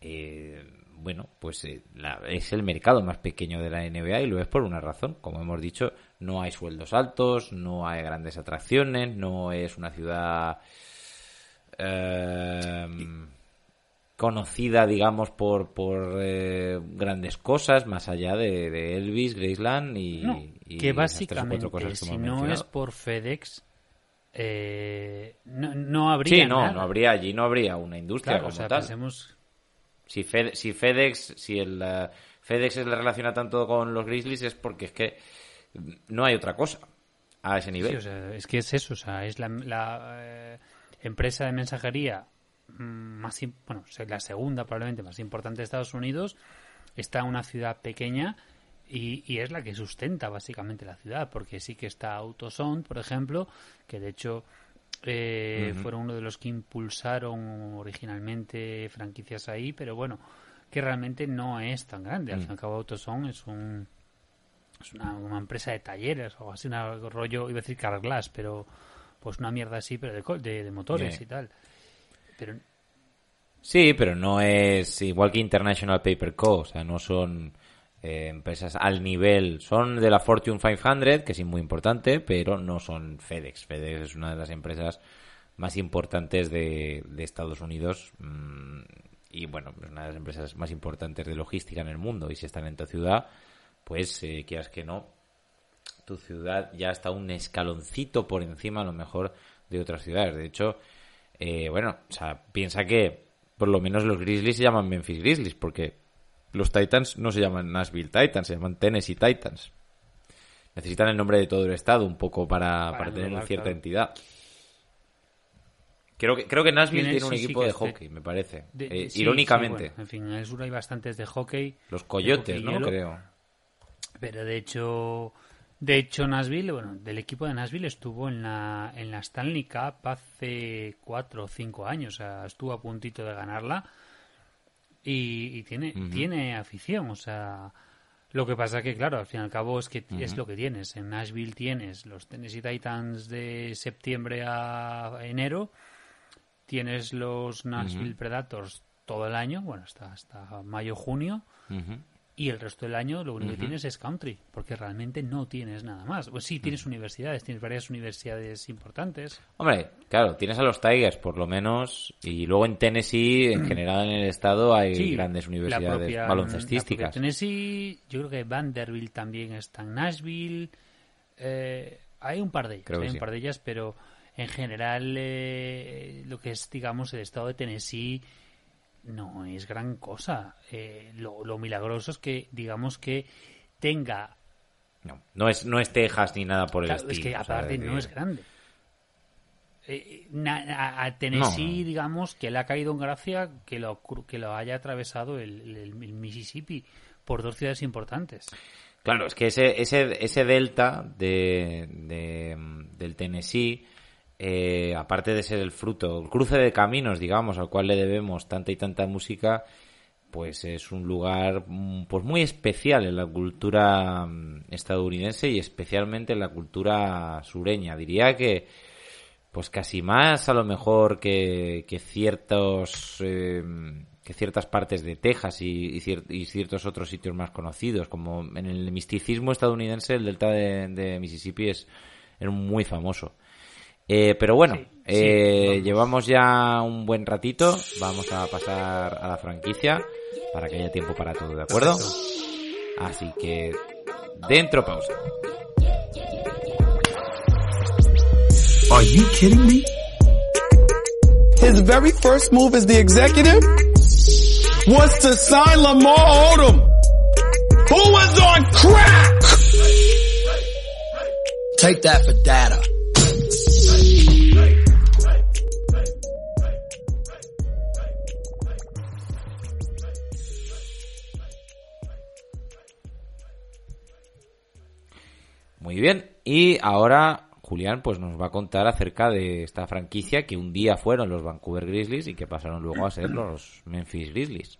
eh, bueno, pues eh, es el mercado más pequeño de la NBA y lo es por una razón. Como hemos dicho, no hay sueldos altos, no hay grandes atracciones, no es una ciudad conocida, digamos, por, por eh, grandes cosas, más allá de, de Elvis, Graceland y, No, y que las básicamente, cosas que si no es por FedEx, eh, no, no habría Sí, no, nada. no habría allí, no habría una industria Claro, como o sea, tal. pensemos... Si, Fed- si FedEx, si el eh, FedEx se le relaciona tanto con los Grizzlies es porque es que no hay otra cosa a ese nivel. Sí, o sea, es que es eso, o sea, es la, la, eh, empresa de mensajería más, im- bueno, la segunda probablemente más importante de Estados Unidos, está en una ciudad pequeña y, y es la que sustenta básicamente la ciudad, porque sí que está AutoZone, por ejemplo, que de hecho eh, fueron uno de los que impulsaron originalmente franquicias ahí, pero bueno, que realmente no es tan grande. Al fin y al cabo, AutoZone es un es una, una empresa de talleres o así, un rollo, iba a decir Carglass, pero pues una mierda así, pero de, de, de motores Yeah. y tal. Sí, pero no es igual que International Paper Co. O sea, no son eh, empresas al nivel. Son de la Fortune 500, que es muy importante, pero no son FedEx. FedEx es una de las empresas más importantes de, Estados Unidos. mm, y bueno, es una de las empresas más importantes de logística en el mundo. Y si están en tu ciudad, pues eh, quieras que no, tu ciudad ya está un escaloncito por encima a lo mejor de otras ciudades. De hecho, eh, bueno, o sea, piensa que por lo menos los Grizzlies se llaman Memphis Grizzlies, porque los Titans no se llaman Nashville Titans, se llaman Tennessee Titans. necesitan el nombre de todo el estado un poco para, para, tener englobar, cierta claro. entidad. Creo que, creo que Nashville Tiene- un sí, equipo de hockey, me parece. De- Eh, sí, irónicamente. bueno, en fin, en el sur hay bastantes de hockey. Los coyotes, hockey ¿no? hielo, Creo. Pero de hecho, de hecho Nashville, bueno, del equipo de Nashville estuvo en la, en la Stanley Cup hace cuatro o cinco años, o sea, estuvo a puntito de ganarla y, y tiene, tiene afición, o sea, lo que pasa que, claro, al fin y al cabo es que es lo que tienes. En Nashville tienes los Tennessee Titans de septiembre a enero, tienes los Nashville Predators todo el año, bueno, hasta, hasta mayo-junio, Ujú. Y el resto del año lo único que tienes es country, porque realmente no tienes nada más. Pues sí, tienes universidades, tienes varias universidades importantes. Hombre, claro, tienes a los Tigers, por lo menos, y luego en Tennessee, en general en el estado, hay Sí, grandes universidades propia- baloncestísticas. Tennessee, yo creo que Vanderbilt también está en Nashville. eh, hay un par de ellas, Creo hay un sí. par de ellas, pero en general eh, lo que es, digamos, el estado de Tennessee no es gran cosa. Eh, lo, lo milagroso es que, digamos, que tenga No, no es, no es Texas ni nada por el Claro, estilo. es que o sea, aparte no que- es grande. Eh, na- a, Tennessee, No. digamos, que le ha caído en gracia que lo, que lo haya atravesado el, el- el Mississippi por dos ciudades importantes. Claro, es que ese, ese, ese delta de, de, del Tennessee, eh, aparte de ser el fruto, el cruce de caminos, digamos, al cual le debemos tanta y tanta música, pues es un lugar mm, pues muy especial en la cultura mm, estadounidense y especialmente en la cultura sureña. Diría que pues casi más a lo mejor que, que ciertos eh, que ciertas partes de Texas y, y cier- y ciertos otros sitios más conocidos como en el misticismo estadounidense el delta de, Mississippi es muy famoso Eh, pero bueno Sí, sí, eh, vamos. llevamos ya un buen ratito vamos a pasar a la franquicia para que haya tiempo para todo de acuerdo así que dentro pausa Are you kidding me? His very first move as the executive was to sign Lamar Odom, who was on crack. Take that for data. Muy bien, y ahora Julián pues nos va a contar acerca de esta franquicia que un día fueron los Vancouver Grizzlies y que pasaron luego a ser los Memphis Grizzlies.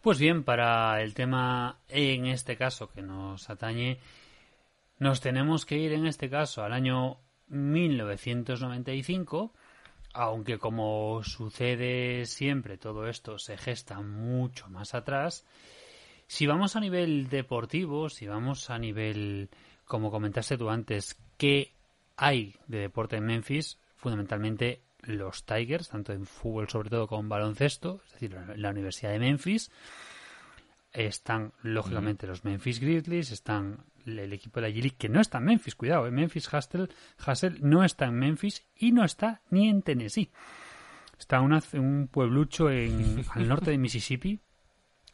Pues bien, para el tema en este caso que nos atañe, nos tenemos que ir en este caso al año 1995, aunque como sucede siempre todo esto se gesta mucho más atrás. Si vamos a nivel deportivo, si vamos a nivel, como comentaste tú antes, ¿qué hay de deporte en Memphis? Fundamentalmente los Tigers, tanto en fútbol sobre todo como en baloncesto, es decir, la- Universidad de Memphis. Están, lógicamente, los Memphis Grizzlies, están el equipo de la G-League, que no está en Memphis, cuidado, eh, Memphis Hustle, Hustle no está en Memphis y no está ni en Tennessee. Está una- un pueblucho en, al norte de Mississippi,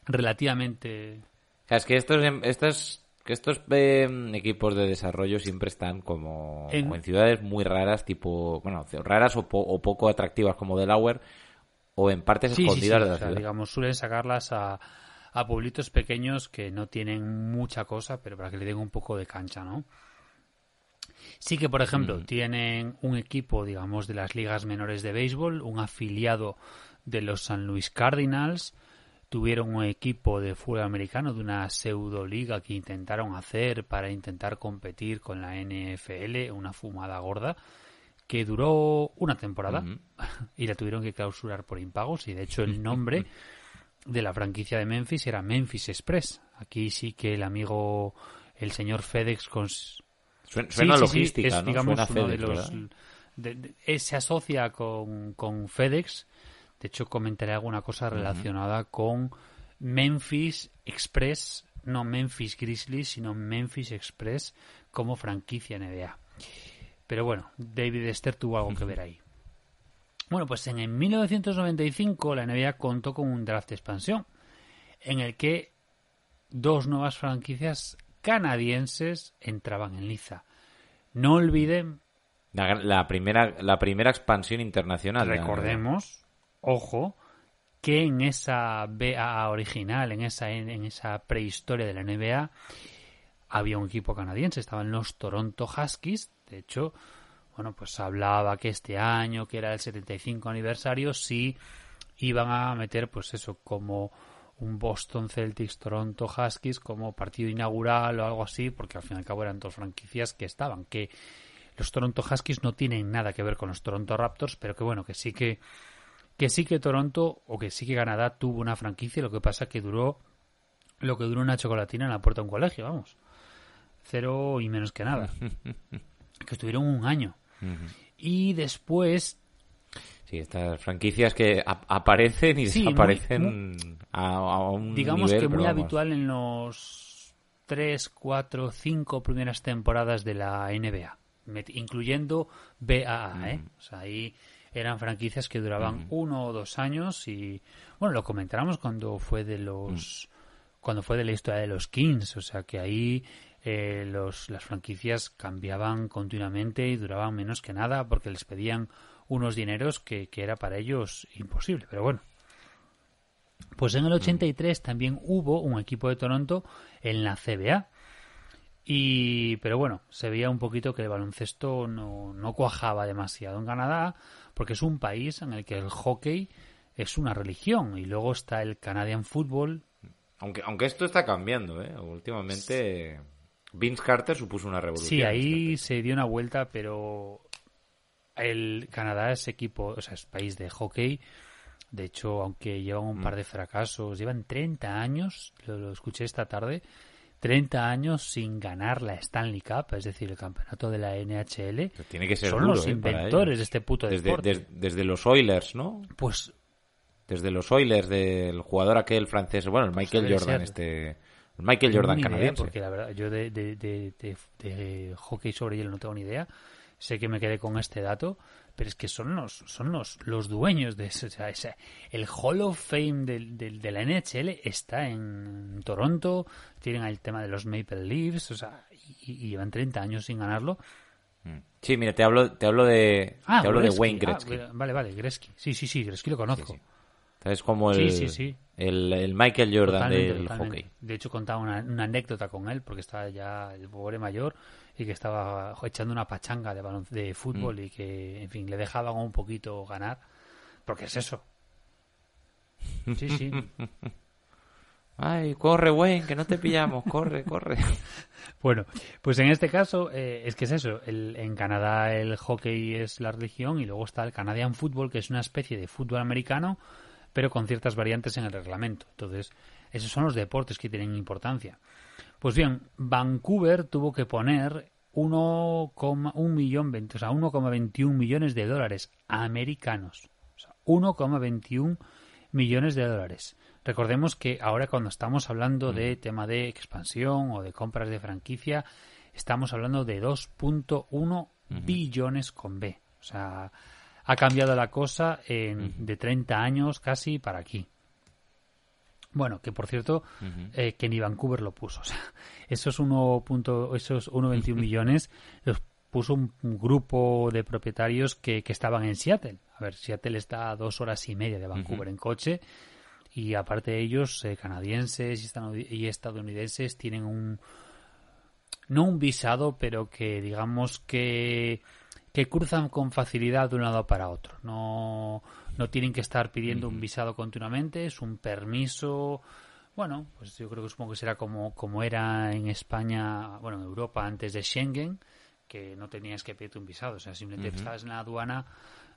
relativamente es que estos, em- estos, que estos eh, equipos de desarrollo siempre están como En- ciudades muy raras, tipo, bueno, raras o, po- o poco atractivas como Delaware, o en partes Sí, escondidas sí, de la o sea, ciudad. digamos, suelen sacarlas a, a pueblitos pequeños que no tienen mucha cosa, pero para que le den un poco de cancha, ¿no? Sí que, por ejemplo, tienen un equipo, digamos, de las ligas menores de béisbol, un afiliado de los San Luis Cardinals, tuvieron un equipo de fútbol americano de una pseudo liga que intentaron hacer para intentar competir con la NFL, una fumada gorda, que duró una temporada y la tuvieron que clausurar por impagos y de hecho el nombre de la franquicia de Memphis era Memphis Express. Aquí sí que el amigo, el señor FedEx con... Suena, suena Sí, sí, sí, logística, es, ¿no? digamos, Suena uno de los... ¿verdad? de- de- eh, se asocia con, con FedEx. De hecho, comentaré alguna cosa relacionada con Memphis Express, no Memphis Grizzlies, sino Memphis Express como franquicia NBA. Pero bueno, David Esther tuvo algo que ver ahí. Bueno, pues en el 1995 la NBA contó con un draft de expansión en el que dos nuevas franquicias canadienses entraban en liza. No olviden, La, la primera, la primera expansión internacional. recordemos, ojo, que en esa BAA original, en esa, en esa prehistoria de la NBA, había un equipo canadiense, estaban los Toronto Huskies, de hecho, bueno, pues hablaba que este año, que era el 75 aniversario, sí iban a meter, pues eso, como un Boston Celtics Toronto Huskies como partido inaugural o algo así, porque al fin y al cabo eran dos franquicias que estaban, que los Toronto Huskies no tienen nada que ver con los Toronto Raptors, pero que bueno, que sí que que sí que Toronto o que sí que Canadá tuvo una franquicia, lo que pasa que duró lo que duró una chocolatina en la puerta de un colegio, vamos. Cero y menos que nada. que estuvieron un año. Y después Sí, estas franquicias que ap- aparecen y Sí, muy- desaparecen a, a un digamos nivel, que muy vamos. habitual en los 3, 4, 5 primeras temporadas de la NBA, incluyendo BAA, ¿eh? O sea, ahí eran franquicias que duraban uno o dos años y, bueno, lo comentáramos cuando fue de los, cuando fue de la historia de los Kings, o sea, que ahí eh, los, las franquicias cambiaban continuamente y duraban menos que nada porque les pedían unos dineros que, que era para ellos imposible, pero bueno. Pues en el 83 también hubo un equipo de Toronto en la CBA. Y, pero bueno, se veía un poquito que el baloncesto no, no cuajaba demasiado en Canadá, porque es un país en el que el hockey es una religión. Y luego está el Canadian Football. Aunque, aunque esto está cambiando, ¿eh? Últimamente Vince Carter supuso una revolución. Sí, ahí se dio una vuelta, pero el Canadá es equipo, o sea, es país de hockey. De hecho, aunque llevan un par de fracasos, llevan 30 años, lo, lo escuché esta tarde, 30 años sin ganar la Stanley Cup, es decir, el campeonato de la NHL. Tiene que ser Son duro, los ¿eh? inventores de este puto desde, deporte. des- desde los Oilers, ¿no? Pues Desde los Oilers del jugador aquel francés, bueno, el Michael debe Jordan, ser. este... El Michael Jordan ni idea, canadiense. porque la verdad, yo de, de- de hockey sobre hielo no tengo ni idea. Sé que me quedé con este dato, pero es que son los, son los, los dueños de eso. O sea, ese- el Hall of Fame del, del- de la NHL está en Toronto, tienen el tema de los Maple Leafs, o sea, y, y llevan 30 años sin ganarlo. Sí, mira, te hablo, te hablo de, Ah, te hablo de Gretzky. Wayne Ah, Gretzky. vale, vale, Gretzky. Sí, sí, sí, Gretzky lo conozco. Sí, sí. Es como Sí, el, sí, sí. el, el Michael Jordan Totalmente, del totalmente. hockey. De hecho, contaba una, una anécdota con él, porque estaba ya el pobre mayor y que estaba echando una pachanga de, balon- de fútbol Mm. y que, en fin, le dejaban un poquito ganar. Porque es eso. Sí, sí. Ay, corre, Wayne, que no te pillamos, corre, corre. Bueno, pues en este caso eh, es que es eso. El- en Canadá el hockey es la religión y luego está el Canadian Football, que es una especie de fútbol americano, pero con ciertas variantes en el reglamento. Entonces, esos son los deportes que tienen importancia. Pues bien, Vancouver tuvo que poner 1,1 millón, o sea, 1,21 millones de dólares americanos. O sea, 1,21 millones de dólares. Recordemos que ahora cuando estamos hablando de tema de expansión o de compras de franquicia, estamos hablando de 2.1 billones con B. O sea, ha cambiado la cosa en, de 30 años casi para aquí. Bueno, que por cierto, eh, que ni Vancouver lo puso. O sea, esos 1. punto- esos 1,21 millones los puso un, un grupo de propietarios que, que estaban en Seattle. A ver, Seattle está a dos horas y media de Vancouver en coche. Y aparte de ellos, eh, canadienses y estadounidenses tienen un. No un visado, pero que digamos que que cruzan con facilidad de un lado para otro. No, no tienen que estar pidiendo un visado continuamente, es un permiso. Bueno, pues yo creo que supongo que será como, como era en España, bueno, en Europa antes de Schengen, que no tenías que pedirte un visado. O sea, simplemente estabas en la aduana,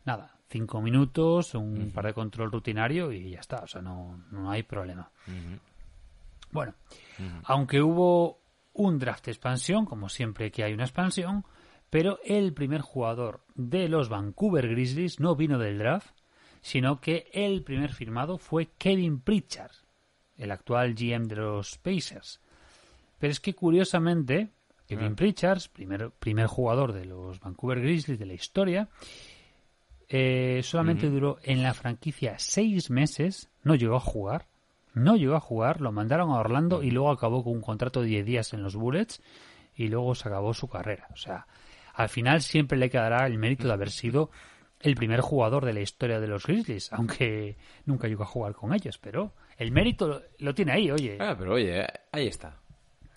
nada, cinco minutos, un par de control rutinario y ya está. O sea, no, no hay problema. Bueno, aunque hubo un draft de expansión, como siempre que hay una expansión, pero el primer jugador de los Vancouver Grizzlies no vino del draft, sino que el primer firmado fue Kevin Pritchard, el actual GM de los Pacers. Pero es que curiosamente, Kevin Pritchard, primer, primer jugador de los Vancouver Grizzlies de la historia, eh, solamente duró en la franquicia seis meses, no llegó a jugar, no llegó a jugar, lo mandaron a Orlando y luego acabó con un contrato de 10 días en los Bullets y luego se acabó su carrera. O sea, al final siempre le quedará el mérito de haber sido el primer jugador de la historia de los Grizzlies, aunque nunca llegó a jugar con ellos, pero el mérito lo tiene ahí, oye. Ah, pero oye, ahí está.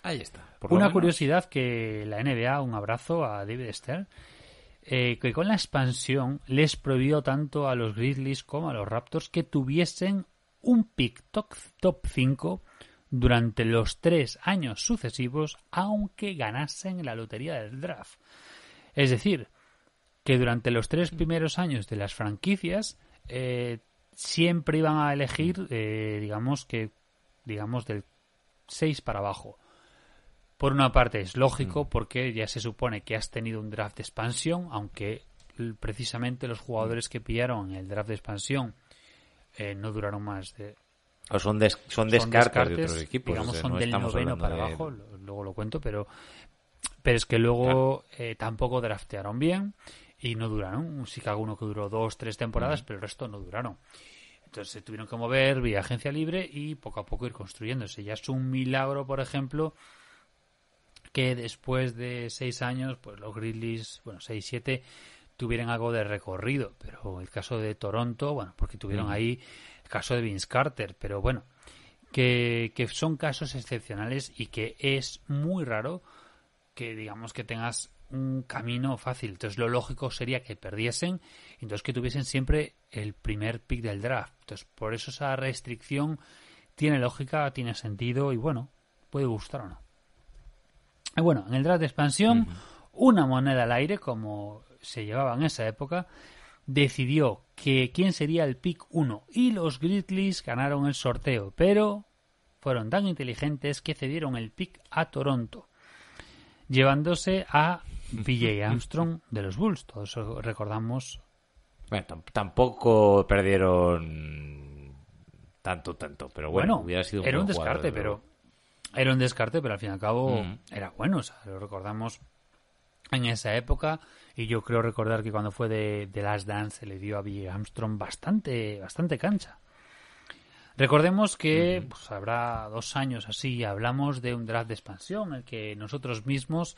Ahí está. Por Una curiosidad que la NBA, un abrazo a David Stern, eh, que con la expansión les prohibió tanto a los Grizzlies como a los Raptors que tuviesen un pick top, top 5 durante los tres años sucesivos, aunque ganasen la lotería del draft. Es decir, que durante los tres primeros años de las franquicias eh, siempre iban a elegir, eh, digamos que, digamos del 6 para abajo. Por una parte es lógico porque ya se supone que has tenido un draft de expansión, aunque precisamente los jugadores que pillaron en el draft de expansión eh, no duraron más de O son, des- son son descartes, de otros equipos. digamos o sea, son no del noveno para de- abajo, luego lo cuento, pero pero es que luego eh, tampoco draftearon bien y no duraron. Sí que alguno que duró dos, tres temporadas, pero el resto no duraron. Entonces se tuvieron que mover vía agencia libre y poco a poco ir construyéndose. Ya es un milagro, por ejemplo, que después de seis años, pues los Grizzlies, bueno, seis, siete, tuvieran algo de recorrido. Pero el caso de Toronto, bueno, porque tuvieron ahí el caso de Vince Carter, pero bueno, que, que son casos excepcionales y que es muy raro que digamos que tengas un camino fácil. Entonces lo lógico sería que perdiesen y entonces que tuviesen siempre el primer pick del draft. Entonces por eso esa restricción tiene lógica, tiene sentido y bueno, puede gustar o no. Y bueno, en el draft de expansión, una moneda al aire, como se llevaba en esa época, decidió que quién sería el pick 1 y los Grizzlies ganaron el sorteo, pero fueron tan inteligentes que cedieron el pick a Toronto, llevándose a PJ Armstrong de los Bulls. Todos recordamos. Bueno, tam- tampoco perdieron tanto, tanto, pero bueno, Bueno, hubiera sido era un buen jugador, descarte, pero era un descarte, pero al fin y al cabo Mm. era bueno. O sea, lo recordamos en esa época y yo creo recordar que cuando fue de, de Last Dance se le dio a Bill Armstrong bastante, bastante cancha. Recordemos que pues, habrá dos años así hablamos de un draft de expansión, el que nosotros mismos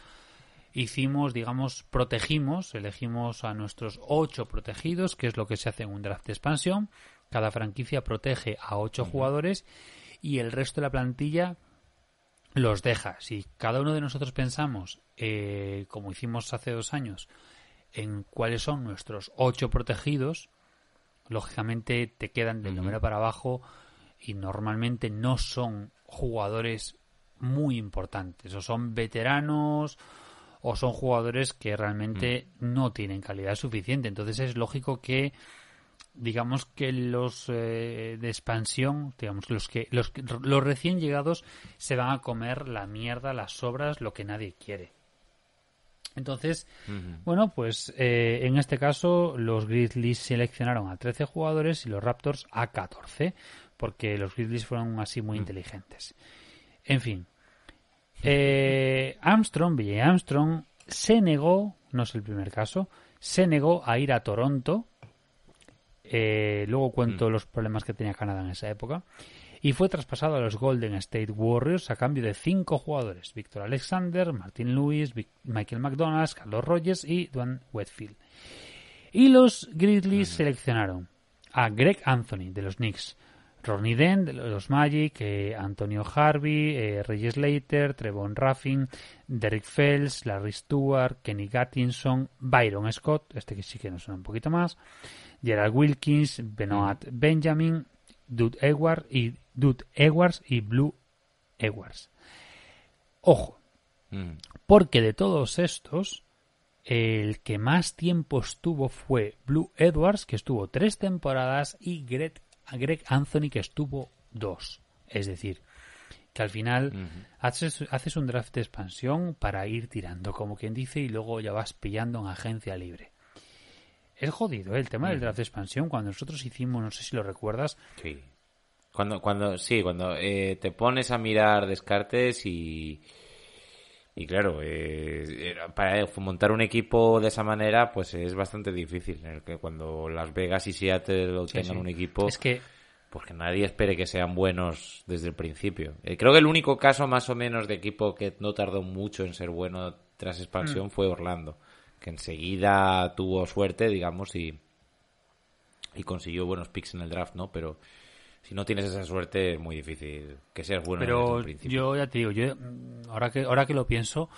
hicimos, digamos, protegimos, elegimos a nuestros ocho protegidos, que es lo que se hace en un draft de expansión. Cada franquicia protege a ocho jugadores y el resto de la plantilla los deja. Si cada uno de nosotros pensamos, eh, como hicimos hace dos años, en cuáles son nuestros ocho protegidos, lógicamente te quedan del número para abajo y normalmente no son jugadores muy importantes o son veteranos o son jugadores que realmente no tienen calidad suficiente. Entonces es lógico que digamos que los eh, de expansión, digamos los que los, los recién llegados se van a comer la mierda, las sobras, lo que nadie quiere. Entonces, bueno, pues eh, en este caso los Grizzlies seleccionaron a 13 jugadores y los Raptors a 14, porque los Grizzlies fueron así muy inteligentes. En fin, eh, Armstrong, Billy Armstrong, se negó, no es el primer caso, se negó a ir a Toronto. Eh, luego cuento los problemas que tenía Canadá en esa época. Y fue traspasado a los Golden State Warriors a cambio de cinco jugadores: Victor Alexander, Martin Lewis, Vic- Michael McDonald, Carlos Rogers y Duane Wetfield. Y los Grizzlies seleccionaron a Greg Anthony de los Knicks, Ronnie Dent de los Magic, eh, Antonio Harvey, eh, Slater, Trevon Ruffin, Derek Fells, Larry Stewart, Kenny Gattinson, Byron Scott, este que sí que nos suena un poquito más, Gerald Wilkins, Benoit Benjamin, Dude Edwards y Dude Edwards y Blue Edwards. Ojo, Mm. porque de todos estos, el que más tiempo estuvo fue Blue Edwards, que estuvo tres temporadas, y Greg, Greg Anthony, que estuvo dos. Es decir, que al final haces, haces un draft de expansión para ir tirando, como quien dice, y luego ya vas pillando en agencia libre. Es jodido ¿eh? el tema del draft de expansión. Cuando nosotros hicimos, no sé si lo recuerdas, Sí. Cuando, cuando, sí, cuando eh, te pones a mirar descartes y, y claro, eh, para montar un equipo de esa manera, pues es bastante difícil. En el que cuando Las Vegas y Seattle Sí, tengan sí. un equipo, Es que pues que nadie espere que sean buenos desde el principio. Eh, creo que el único caso más o menos de equipo que no tardó mucho en ser bueno tras expansión fue Orlando, que enseguida tuvo suerte, digamos, y, y consiguió buenos picks en el draft, ¿no? Pero si no tienes esa suerte es muy difícil que seas bueno desde Pero el principio. yo ya te digo, yo mm, ahora que ahora que lo pienso,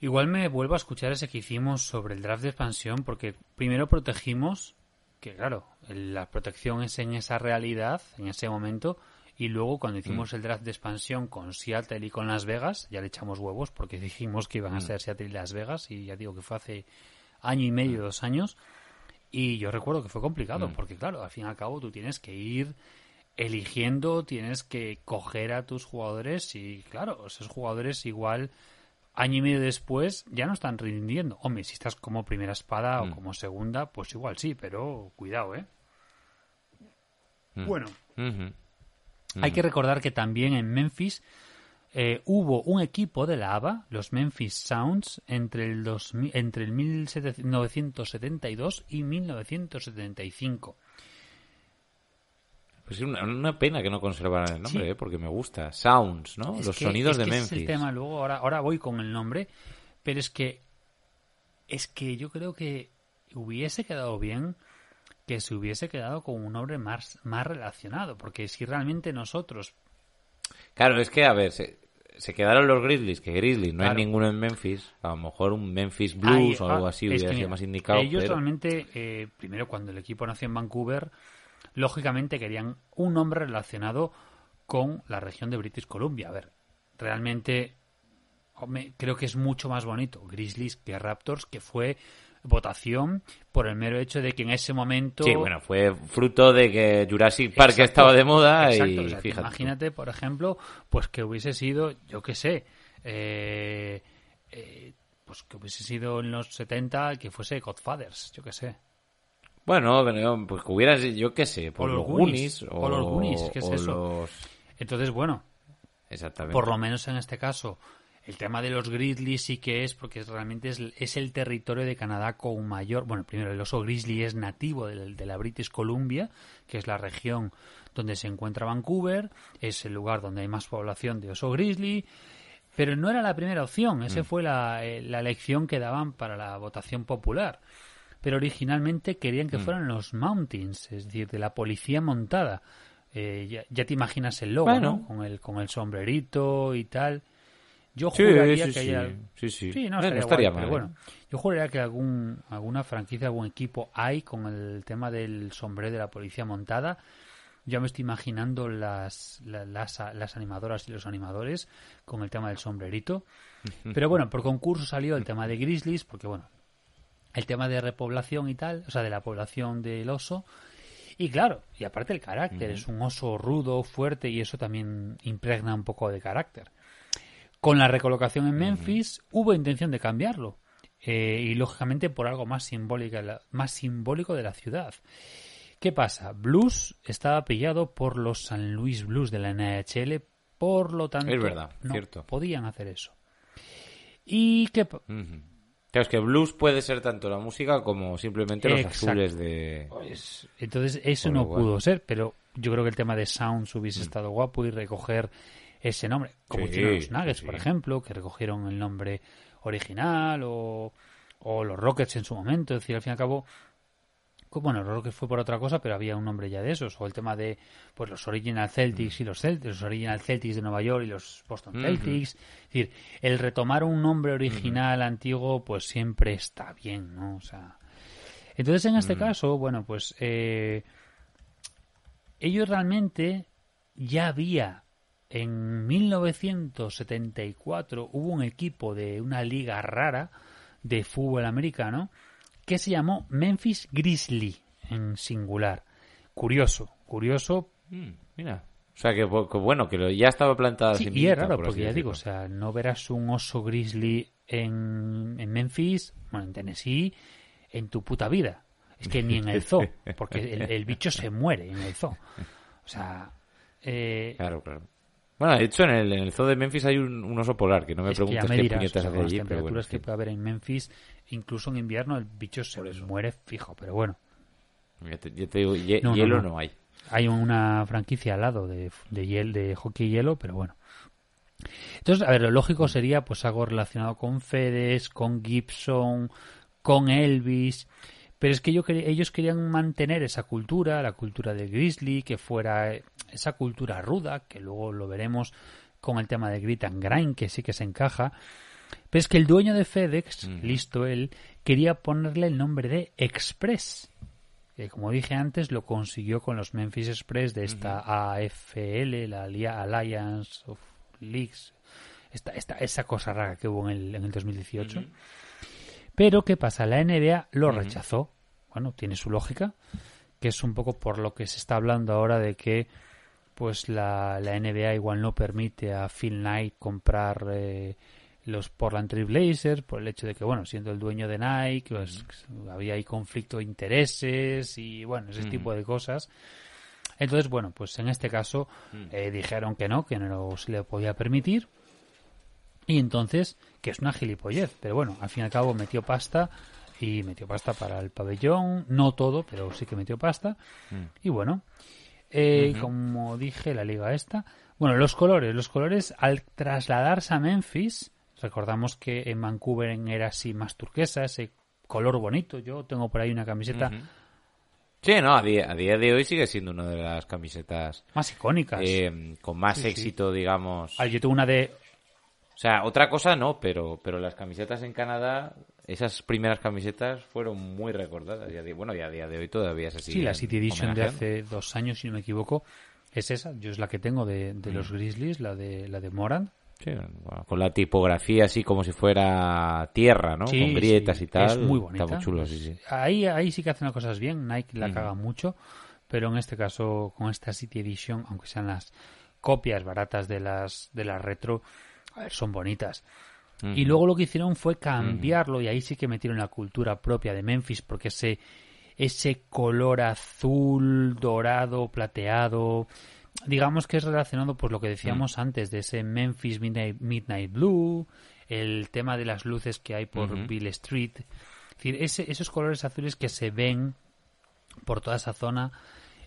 igual me vuelvo a escuchar ese que hicimos sobre el draft de expansión, porque primero protegimos, que claro, la protección es en esa realidad, en ese momento, y luego cuando hicimos el draft de expansión con Seattle y con Las Vegas, ya le echamos huevos porque dijimos que iban a ser Seattle y Las Vegas, y ya digo que fue hace año y medio, dos años, y yo recuerdo que fue complicado, porque claro, al fin y al cabo tú tienes que ir eligiendo, tienes que coger a tus jugadores y claro, esos jugadores igual año y medio después ya no están rindiendo. Hombre, si estás como primera espada o como segunda, pues igual sí, pero cuidado, ¿eh? Bueno, Ujú. hay que recordar que también en Memphis eh, hubo un equipo de la ABA, los Memphis Sounds, entre el, 2000 entre el 1972 y 1975. Pues es una, una pena que no conservaran el nombre, Sí. ¿eh? porque me gusta. Sounds, ¿no? Es Los que- sonidos es de que Memphis. ese es el tema, luego ahora, ahora voy con el nombre, pero es que es que yo creo que hubiese quedado bien que se hubiese quedado con un nombre más, más relacionado, porque si realmente nosotros Claro, es que, a ver, se, se quedaron los Grizzlies, que Grizzlies no Claro. hay ninguno en Memphis. A lo mejor un Memphis Blues Ahí, o algo ah, así hubiera sido más indicado. Ellos pero... realmente, eh, primero cuando el equipo nació en Vancouver, lógicamente querían un nombre relacionado con la región de British Columbia. A ver, realmente creo que es mucho más bonito Grizzlies que Raptors, que fue votación por el mero hecho de que en ese momento... Sí, bueno, fue fruto de que Jurassic Park Exacto, estaba de moda exacto, y o sea, tú fíjate. tú. imagínate, por ejemplo, pues que hubiese sido, yo qué sé, eh, eh, pues que hubiese sido en los 70 que fuese Godfathers, yo qué sé. Bueno, pues que hubiera, yo qué sé, por O los Goonies, Goonies. o los Goonies, ¿qué es eso? los- Entonces, bueno, Exactamente. por lo menos en este caso, el tema de los Grizzlies sí que es, porque es- realmente es, es el territorio de Canadá con mayor. Bueno, primero, el oso grizzly es nativo de, de la British Columbia, que es la región donde se encuentra Vancouver, es el lugar donde hay más población de oso grizzly. Pero no era la primera opción, esa fue la, eh, la elección que daban para la votación popular. Pero originalmente querían que fueran los Mountains, es decir, de la policía montada. Eh, ya, ya te imaginas el logo, Bueno. ¿no? Con el, con el sombrerito y tal. Yo juraría sí, que haya... Sí, sí. Sí, no, estaría, estaría guay, mal. pero ¿eh? bueno. Yo juraría que algún, alguna franquicia, algún equipo hay con el tema del sombrero de la policía montada. Ya me estoy imaginando las, la- las, las animadoras y los animadores con el tema del sombrerito. Pero bueno, por concurso salió el tema de Grizzlies, porque bueno, el tema de repoblación y tal, o sea, de la población del oso. Y claro, y aparte el carácter, es un oso rudo, fuerte, y eso también impregna un poco de carácter. Con la recolocación en Memphis hubo intención de cambiarlo. eh, y lógicamente por algo más, simbólica, más simbólico de la ciudad. ¿Qué pasa? Blues estaba pillado por los San Luis Blues de la NHL, por lo tanto Es verdad, no cierto. podían hacer eso. ¿Y qué Ujú. Claro, es que blues puede ser tanto la música como simplemente los Exacto. azules de... Pues, entonces eso no pudo ser, pero yo creo que el tema de Sounds hubiese estado guapo y recoger ese nombre, como Sí, hicieron los Nuggets, sí. por ejemplo, que recogieron el nombre original o, o los Rockets en su momento, es decir, al fin y al cabo, pues, bueno, los Rockets fue por otra cosa, pero había un nombre ya de esos, o el tema de pues los Original Celtics y los Celtics, los Original Celtics de Nueva York y los Boston. Celtics, es decir, el retomar un nombre original antiguo, pues siempre está bien, ¿no? O sea, entonces, en este caso, bueno, pues eh, ellos realmente ya había en 1974 hubo un equipo de una liga rara de fútbol americano que se llamó Memphis Grizzly en singular. Curioso, curioso. Mm, mira. O sea, que, que bueno, que ya estaba plantada la Sí, y es raro, por porque ya digo, o sea, no verás un oso grizzly en, en Memphis, bueno, en Tennessee, en tu puta vida. Es que ni en el zoo, porque el, el bicho se muere en el zoo. O sea, eh, Claro, claro. Bueno, de hecho, en el, en el zoo de Memphis hay un, un oso polar, que no me es que preguntes me qué dirás, o puñetas sea, hace con las allí, pero bueno. temperaturas que puede haber en Memphis, incluso en invierno, el bicho se muere fijo, pero bueno. Ya te, ya te digo, hie- No, no, hielo no. no, hay. hay una franquicia al lado de, de, hiel- de hockey y hielo, pero bueno. Entonces, a ver, lo lógico sería pues algo relacionado con Fedes, con Gibson, con Elvis. Pero es que quería- ellos querían mantener esa cultura, la cultura del Grizzly, que fuera eh, esa cultura ruda, que luego lo veremos con el tema de Grit and Grind, que sí que se encaja. Pero es que el dueño de FedEx, listo él, quería ponerle el nombre de Express. Que como dije antes, lo consiguió con los Memphis Express de esta AFL, la Alliance of Leagues, esta, esta, esa cosa rara que hubo en el, en el 2018. Pero, ¿qué pasa? La NBA lo rechazó. Bueno, tiene su lógica, que es un poco por lo que se está hablando ahora de que pues la, la NBA igual no permite a Phil Knight comprar eh, los Portland Trail Blazers por el hecho de que, bueno, siendo el dueño de Nike, pues había ahí conflicto de intereses y, bueno, ese tipo de cosas. Entonces, bueno, pues en este caso eh, dijeron que no, que no se le podía permitir. Y entonces, que es una gilipollez, pero bueno, al fin y al cabo metió pasta y metió pasta para el pabellón, no todo, pero sí que metió pasta. Y bueno, eh, como dije, la liga esta. Bueno, los colores, los colores al trasladarse a Memphis, recordamos que en Vancouver era así más turquesa, ese color bonito. Yo tengo por ahí una camiseta Sí, no, a día, a día de hoy sigue siendo una de las camisetas más icónicas. eh, con más Sí, sí. éxito, digamos. Ah, yo tengo una de sea, otra cosa no, pero, pero las camisetas en Canadá, esas primeras camisetas fueron muy recordadas. Bueno, y a día de hoy todavía se Sí, siguen la City Edition de hace dos años, si no me equivoco, es esa. Yo es la que tengo de, de los Grizzlies, la de la de Morant. Sí, bueno, con la tipografía así como si fuera tierra, ¿no? Sí, con grietas sí, y tal. Es muy bonita. Está muy chulo, sí, sí. Ahí, ahí sí que hacen las cosas bien. Nike la caga mucho. Pero en este caso, con esta City Edition, aunque sean las copias baratas de las, de las retro, a ver, son bonitas. Y luego lo que hicieron fue cambiarlo y ahí sí que metieron la cultura propia de Memphis porque ese, ese color azul, dorado, plateado, digamos que es relacionado por lo que decíamos antes de ese Memphis Midnight, Midnight Blue, el tema de las luces que hay por Bill Street. Es decir, ese- esos colores azules que se ven por toda esa zona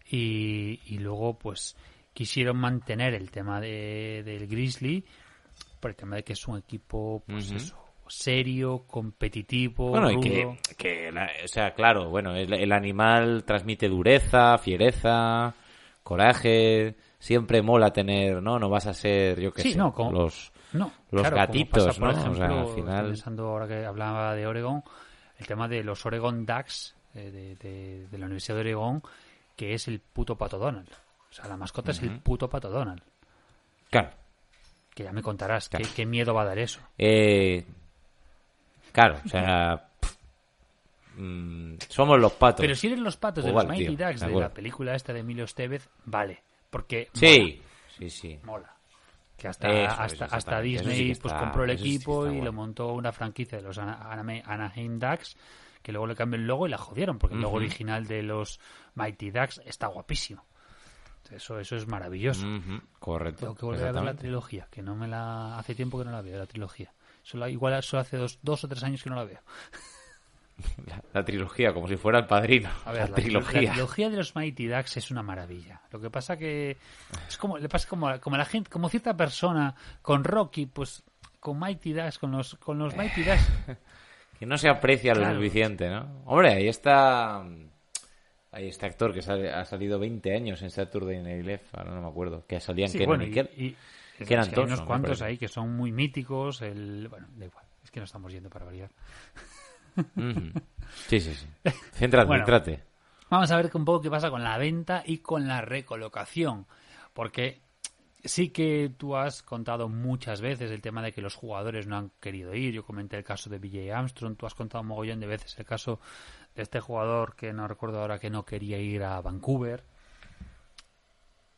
y, y luego pues quisieron mantener el tema de, del Grizzly por el tema de que es un equipo pues eso, serio, competitivo, Bueno, y que, que la- o sea, claro, bueno, el, el animal transmite dureza, fiereza, coraje, siempre mola tener, ¿no? No vas a ser, yo qué Sí, sé, no, como- los... No, los claro, gatitos, pasa, por ¿no? O sea, ejemplo, al final- pensando ahora que hablaba de Oregon, el tema de los Oregon Ducks eh, de, de- de la Universidad de Oregón, que es el puto Pato Donald. O sea, la mascota es el puto Pato Donald. Claro. Que ya me contarás, Claro. ¿qué, qué miedo va a dar eso. Eh, claro, o sea... mm, somos los patos. Pero si eres los patos de Igual, los Mighty tío, Ducks de la película esta de Emilio Estevez, vale. Porque Sí, sí, sí. mola. mola. Que hasta, Eso hasta, hasta sí Disney pues compró el sí equipo y lo montó una franquicia de los Ana- Ana- Anaheim Ducks que luego le cambió el logo y la jodieron porque el logo original de los Mighty Ducks está guapísimo. Eso, eso es maravilloso. Correcto. Tengo que volver a ver la trilogía, que no me la hace tiempo que no la veo la trilogía. Solo, igual solo hace dos, dos o tres años que no la veo. La, la trilogía, como si fuera el padrino. A ver, la, la, trilogía. la trilogía de los Mighty Ducks es una maravilla. Lo que pasa que es como le pasa como, como a la gente, como cierta persona con Rocky, pues con Mighty Ducks, con los con los Mighty Ducks. Que no se aprecia lo Claro. suficiente, ¿no? Hombre, ahí está. Hay este actor que sale- ha salido 20 años en Saturday Night Live, ahora no me acuerdo, que salían Sí, bueno, y y, que eran es hay unos cuantos ahí que son muy míticos. El, bueno, da igual. Es que no estamos yendo para variar. Ujú. Sí, sí, sí. Céntrate, Bueno. céntrate. Vamos a ver un poco qué pasa con la venta y con la recolocación. Porque sí que tú has contado muchas veces el tema de que los jugadores no han querido ir. Yo comenté el caso de BJ Armstrong. Tú has contado un mogollón de veces el caso este jugador que no recuerdo ahora que no quería ir a Vancouver.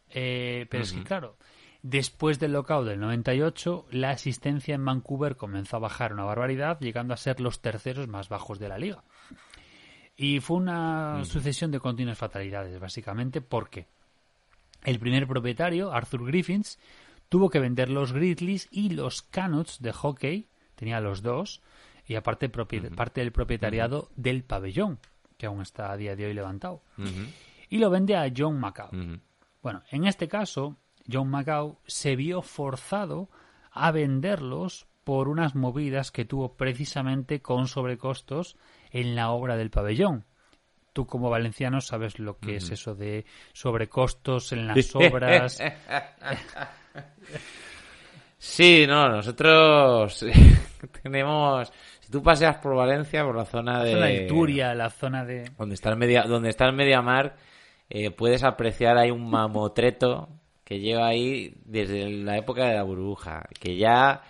Eh, pero es que, claro, después del lockout del 98, la asistencia en Vancouver comenzó a bajar una barbaridad, llegando a ser los terceros más bajos de la liga. Y fue una sucesión de continuas fatalidades, básicamente, porque el primer propietario, Arthur Griffins, tuvo que vender los Grizzlies y los Canucks de hockey, tenía los dos, y aparte parte del propietariado del pabellón, que aún está a día de hoy levantado. Y lo vende a John Macau. Bueno, en este caso, John Macau se vio forzado a venderlos por unas movidas que tuvo precisamente con sobrecostos en la obra del pabellón. Tú como valenciano sabes lo que es eso de sobrecostos en las obras. Sí, no, nosotros tenemos... Si tú paseas por Valencia, por la zona la de... zona de Turia, la zona de... Donde está el media, donde está el Mediamar, eh, puedes apreciar ahí un mamotreto que lleva ahí desde la época de la burbuja, que ya...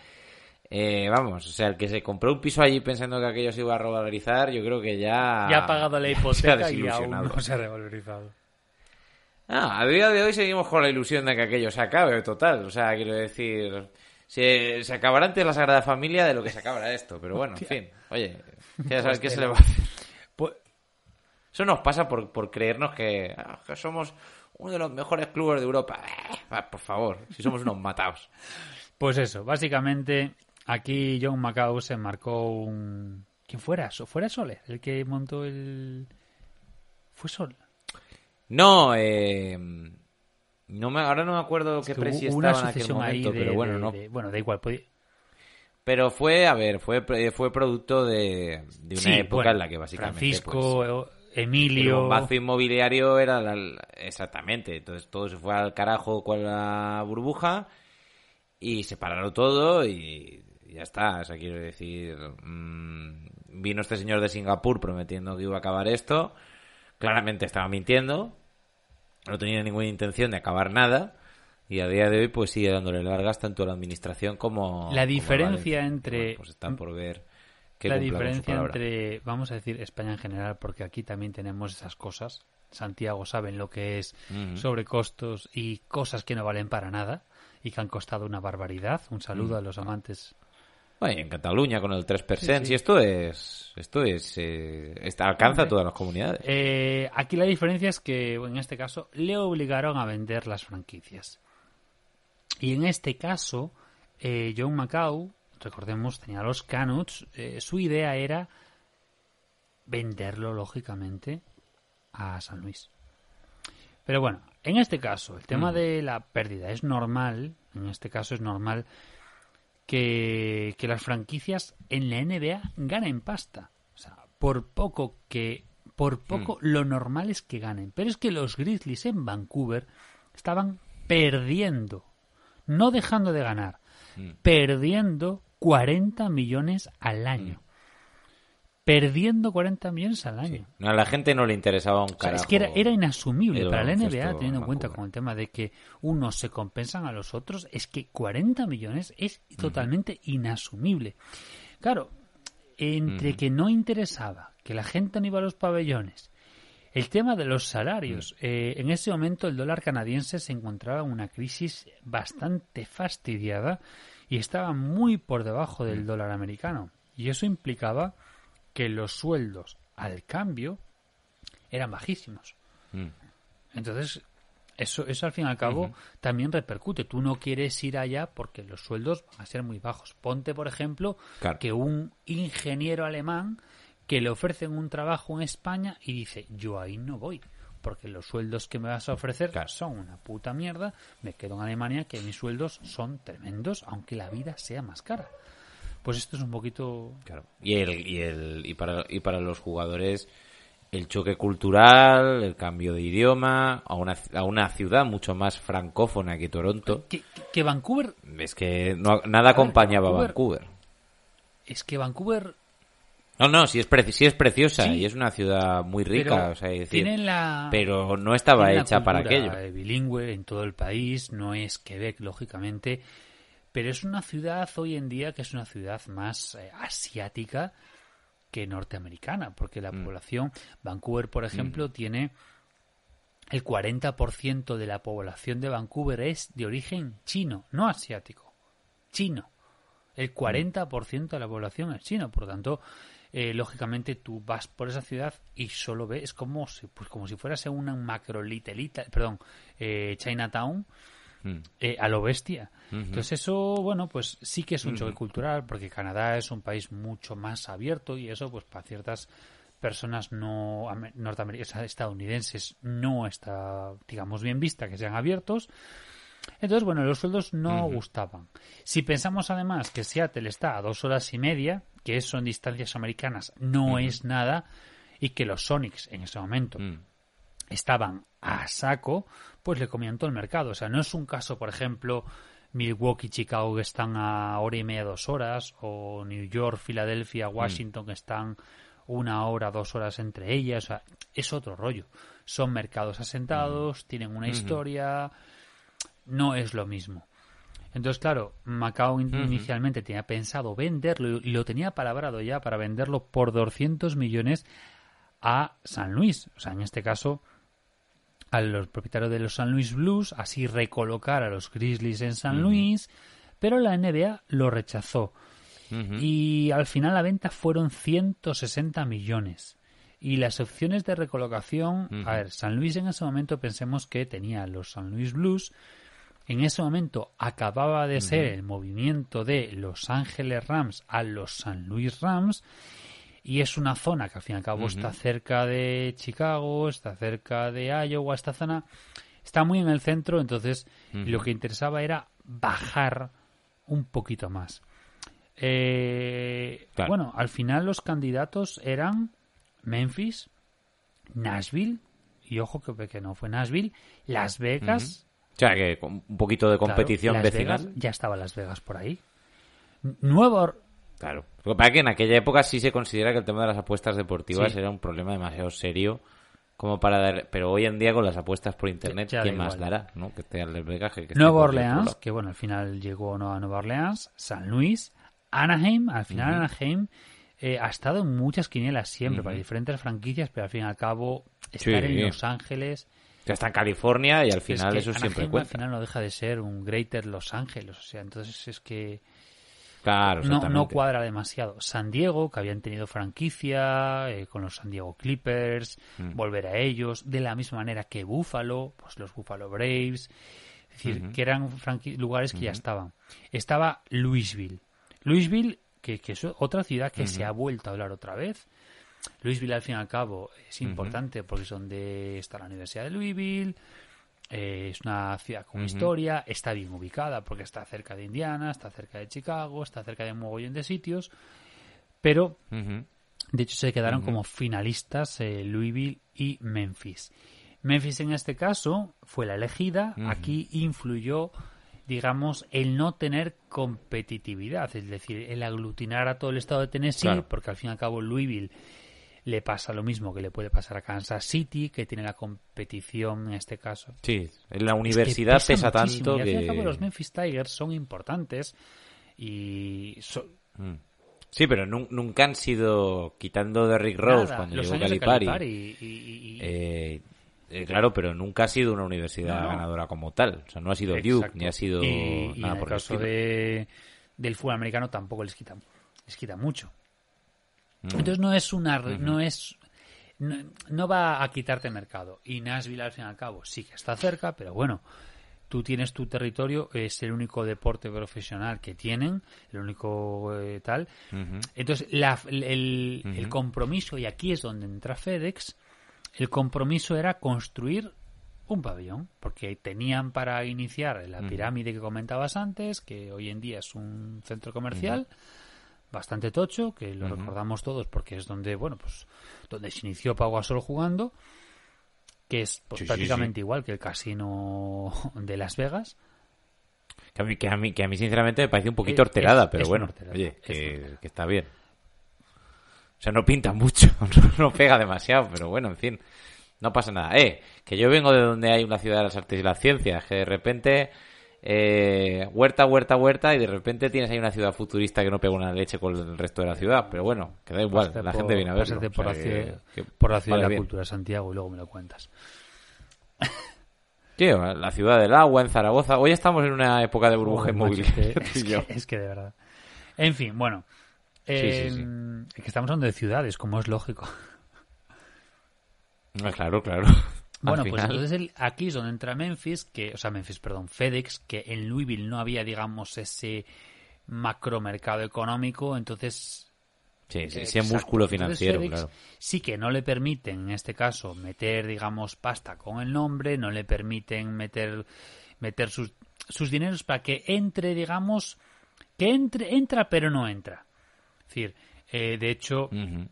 eh, vamos, o sea, el que se compró un piso allí pensando que aquello se iba a revalorizar, yo creo que ya... Ya ha pagado la se ha hipoteca y aún no se ha revalorizado. Ah, a día de hoy seguimos con la ilusión de que aquello se acabe, total. O sea, quiero decir, se, se acabará antes la Sagrada Familia de lo que se acabará esto. Pero bueno, en fin, oye, ya sabes qué se le va a hacer. Pues, Eso nos pasa por, por creernos que, ah, que somos uno de los mejores clubes de Europa. Eh, por favor, si somos unos matados. Pues eso, básicamente aquí John Macau se marcó un... ¿Quién fuera? ¿Fuera Soler? El que montó el... ¿Fue Sol? No, eh, no me, ahora no me acuerdo qué una estaba en aquel momento, de, pero bueno, de- no. de- bueno, da igual. podía- Pero fue, a ver, fue, fue producto de, de una Sí, época bueno, en la que básicamente... pues, Francisco, El Emilio... bombazo inmobiliario era la- exactamente. Entonces todo se fue al carajo con la burbuja y se pararon todo y ya está. O sea, quiero decir, mm, vino este señor de Singapur prometiendo que iba a acabar esto. Claramente estaba mintiendo. No tenía ninguna intención de acabar nada. Y a día de hoy pues sigue dándole largas tanto a la administración como... La diferencia entre- Bueno, pues está por ver que la diferencia entre, vamos a decir, España en general, porque aquí también tenemos esas cosas. Santiago saben lo que es Ujú. sobrecostos y cosas que no valen para nada y que han costado una barbaridad. Un saludo a los amantes. Bueno, y en Cataluña con el 3%, Sí, sí. y esto es, esto es, eh, está- alcanza a todas las comunidades. Eh, aquí la diferencia es que, en este caso, le obligaron a vender las franquicias. Y en este caso, eh, John Macau, recordemos, tenía los Canuts, eh, su idea era venderlo, lógicamente, a San Luis. Pero bueno, en este caso, el tema de la pérdida es normal, en este caso es normal que, que las franquicias en la NBA ganen pasta. O sea, por poco que, por poco lo normal es que ganen. Pero es que los Grizzlies en Vancouver estaban perdiendo, no dejando de ganar, perdiendo 40 millones al año. Perdiendo 40 millones al año. A la gente no le interesaba un O sea, carajo. es que era, era inasumible para la NBA, teniendo en cuenta con el tema de que unos se compensan a los otros, es que 40 millones es totalmente inasumible. Claro, entre que no interesaba, que la gente no iba a los pabellones, el tema de los salarios. eh, en ese momento el dólar canadiense se encontraba en una crisis bastante fastidiada y estaba muy por debajo del dólar americano. Y eso implicaba que los sueldos al cambio eran bajísimos. Mm. Entonces, eso, eso al fin y al cabo también repercute. Tú no quieres ir allá porque los sueldos van a ser muy bajos. Ponte, por ejemplo, Claro. que un ingeniero alemán que le ofrecen un trabajo en España y dice, yo ahí no voy, porque los sueldos que me vas a ofrecer Claro. son una puta mierda, me quedo en Alemania que mis sueldos son tremendos, aunque la vida sea más cara. Pues esto es un poquito... Claro. Y, el, y, el, y, para, y para los jugadores el choque cultural, el cambio de idioma, a una, a una ciudad mucho más francófona que Toronto. Que, que- Vancouver Es que no, nada acompañaba a Vancouver- Vancouver. es que Vancouver No, no, sí es, preci- sí es preciosa Sí. y es una ciudad muy rica, Pero o sea, decir, tiene la- pero no estaba hecha para aquello. bilingüe en todo el país, no es Quebec, lógicamente, pero es una ciudad hoy en día que es una ciudad más eh, asiática que norteamericana, porque Mm. la población, Vancouver, por ejemplo, tiene el 40% de la población de Vancouver es de origen chino, no asiático, chino. El 40% de la población es chino, por lo tanto, eh, lógicamente tú vas por esa ciudad y solo ves, es como si, pues como si fueras una macro litelita, perdón, eh, Chinatown, Mm. eh, a lo bestia. Entonces eso, bueno, pues sí que es un choque cultural, porque Canadá es un país mucho más abierto y eso, pues para ciertas personas no norteamericanas, estadounidenses no está, digamos, bien vista que sean abiertos. Entonces, bueno, los sueldos no gustaban. Si pensamos además que Seattle está a dos horas y media, que eso en distancias americanas no es nada, y que los Sonics en ese momento Mm. Estaban a saco, pues le comían todo el mercado. O sea, no es un caso, por ejemplo, Milwaukee, Chicago que están a hora y media, dos horas, o New York, Filadelfia, Washington que están una hora, dos horas entre ellas. O sea, es otro rollo. Son mercados asentados, tienen una historia, no es lo mismo. Entonces, claro, Macao in- inicialmente tenía pensado venderlo y lo tenía palabrado ya para venderlo por 200 millones a San Luis. O sea, en este caso, a los propietarios de los San Luis Blues, así recolocar a los Grizzlies en San Luis, pero la NBA lo rechazó. Y al final la venta fueron 160 millones. Y las opciones de recolocación, a ver, San Luis en ese momento pensemos que tenía los San Luis Blues. En ese momento acababa de ser el movimiento de Los Ángeles Rams a los San Luis Rams y es una zona que al fin y al cabo está cerca de Chicago, está cerca de Iowa, esta zona está muy en el centro, entonces lo que interesaba era bajar un poquito más. Eh, Claro. Bueno, al final los candidatos eran Memphis, Nashville, y ojo que, que no fue Nashville, Las Vegas, O sea, que un poquito de claro, competición Las vecinal. Vegas, ya estaba Las Vegas por ahí. Nueva Claro. Lo que pasa es que en aquella época sí se considera que el tema de las apuestas deportivas Sí. era un problema demasiado serio como para dar... Pero hoy en día con las apuestas por internet, Ya- ya ¿quién más dará? ¿no? Que que, que esté Nueva el Orleans, que bueno, al final llegó no a Nueva Orleans, San Luis, Anaheim, al final Anaheim eh, ha estado en muchas quinielas siempre, para diferentes franquicias, pero al fin y al cabo estar Sí. en Los Ángeles... Ya está en California y al es final que eso siempre cuenta. al final no deja de ser un Greater Los Ángeles, o sea, entonces es que Claro, no, no cuadra demasiado. San Diego, que habían tenido franquicia eh, con los San Diego Clippers, Mm. volver a ellos, de la misma manera que Buffalo, pues los Buffalo Braves, es decir, que eran lugares que ya estaban. Estaba Louisville. Louisville, que, que es otra ciudad que se ha vuelto a hablar otra vez. Louisville, al fin y al cabo, es importante porque es donde está la Universidad de Louisville. Eh, es una ciudad con historia, está bien ubicada porque está cerca de Indiana, está cerca de Chicago, está cerca de un mogollón de sitios. Pero, de hecho, se quedaron como finalistas eh, Louisville y Memphis. Memphis, en este caso, fue la elegida. Aquí influyó, digamos, el no tener competitividad, es decir, el aglutinar a todo el estado de Tennessee, Claro. porque al fin y al cabo Louisville le pasa lo mismo que le puede pasar a Kansas City, que tiene la competición en este caso. Sí, en la Es que universidad pesa, tanto y al que... cabo los Memphis Tigers son importantes y so- Sí, pero nun- nunca han sido, quitando de Rick Rose nada, cuando los llegó años de Calipari, y- y- y- eh, eh, claro, pero nunca ha sido una universidad No, ganadora como tal. O sea, no ha sido Duke, ni ha sido nada en el por el caso estilo. de, del fútbol americano tampoco les quita les quita mucho Mm. entonces no es una no es no, no va a quitarte mercado. Y Nashville al fin y al cabo sí que está cerca pero bueno tú tienes tu territorio es el único deporte profesional que tienen el único eh, tal. Entonces la- el, el compromiso y aquí es donde entra FedEx el compromiso era construir un pabellón, porque tenían para iniciar la pirámide que comentabas antes, que hoy en día es un centro comercial bastante tocho, que lo recordamos todos porque es donde, bueno, pues donde se inició Pau Gasol jugando, que es pues, Sí, sí, prácticamente igual que el casino de Las Vegas. Que a, mí, que, a mí, que a mí, sinceramente, me parece un poquito Es- horterada, es- pero es bueno, horterada, oye, es que, está bien. O sea, no pinta mucho, no, no pega demasiado, pero bueno, en fin, no pasa nada. Eh, que yo vengo de donde hay una ciudad de las artes y las ciencias, que de repente, eh, huerta, huerta, huerta, y de repente tienes ahí una ciudad futurista que no pega una leche con el resto de la ciudad, pero bueno, que da igual, la por- gente viene a verlo. o por, sea, la que- ciudad, que por la ciudad vale de la bien. cultura de Santiago y luego me lo cuentas. Tío, la ciudad del agua en Zaragoza. Hoy estamos en una época de burbuja tú es, que, es que de verdad. En fin, bueno. Sí, sí, sí. es que estamos hablando de ciudades, como es lógico. Ah, Claro, claro. Bueno, pues entonces el- aquí es donde entra Memphis, que, o sea, Memphis, perdón, FedEx, que en Louisville no había, digamos, ese macromercado económico, entonces Sí, sí, Eh, sí, exacto. músculo Entonces, financiero, FedEx claro. Sí que no le permiten, en este caso, meter, digamos, pasta con el nombre, no le permiten meter, meter sus, sus dineros para que entre, digamos, que entre, entra pero no entra. Es decir, eh, de hecho, Ujú.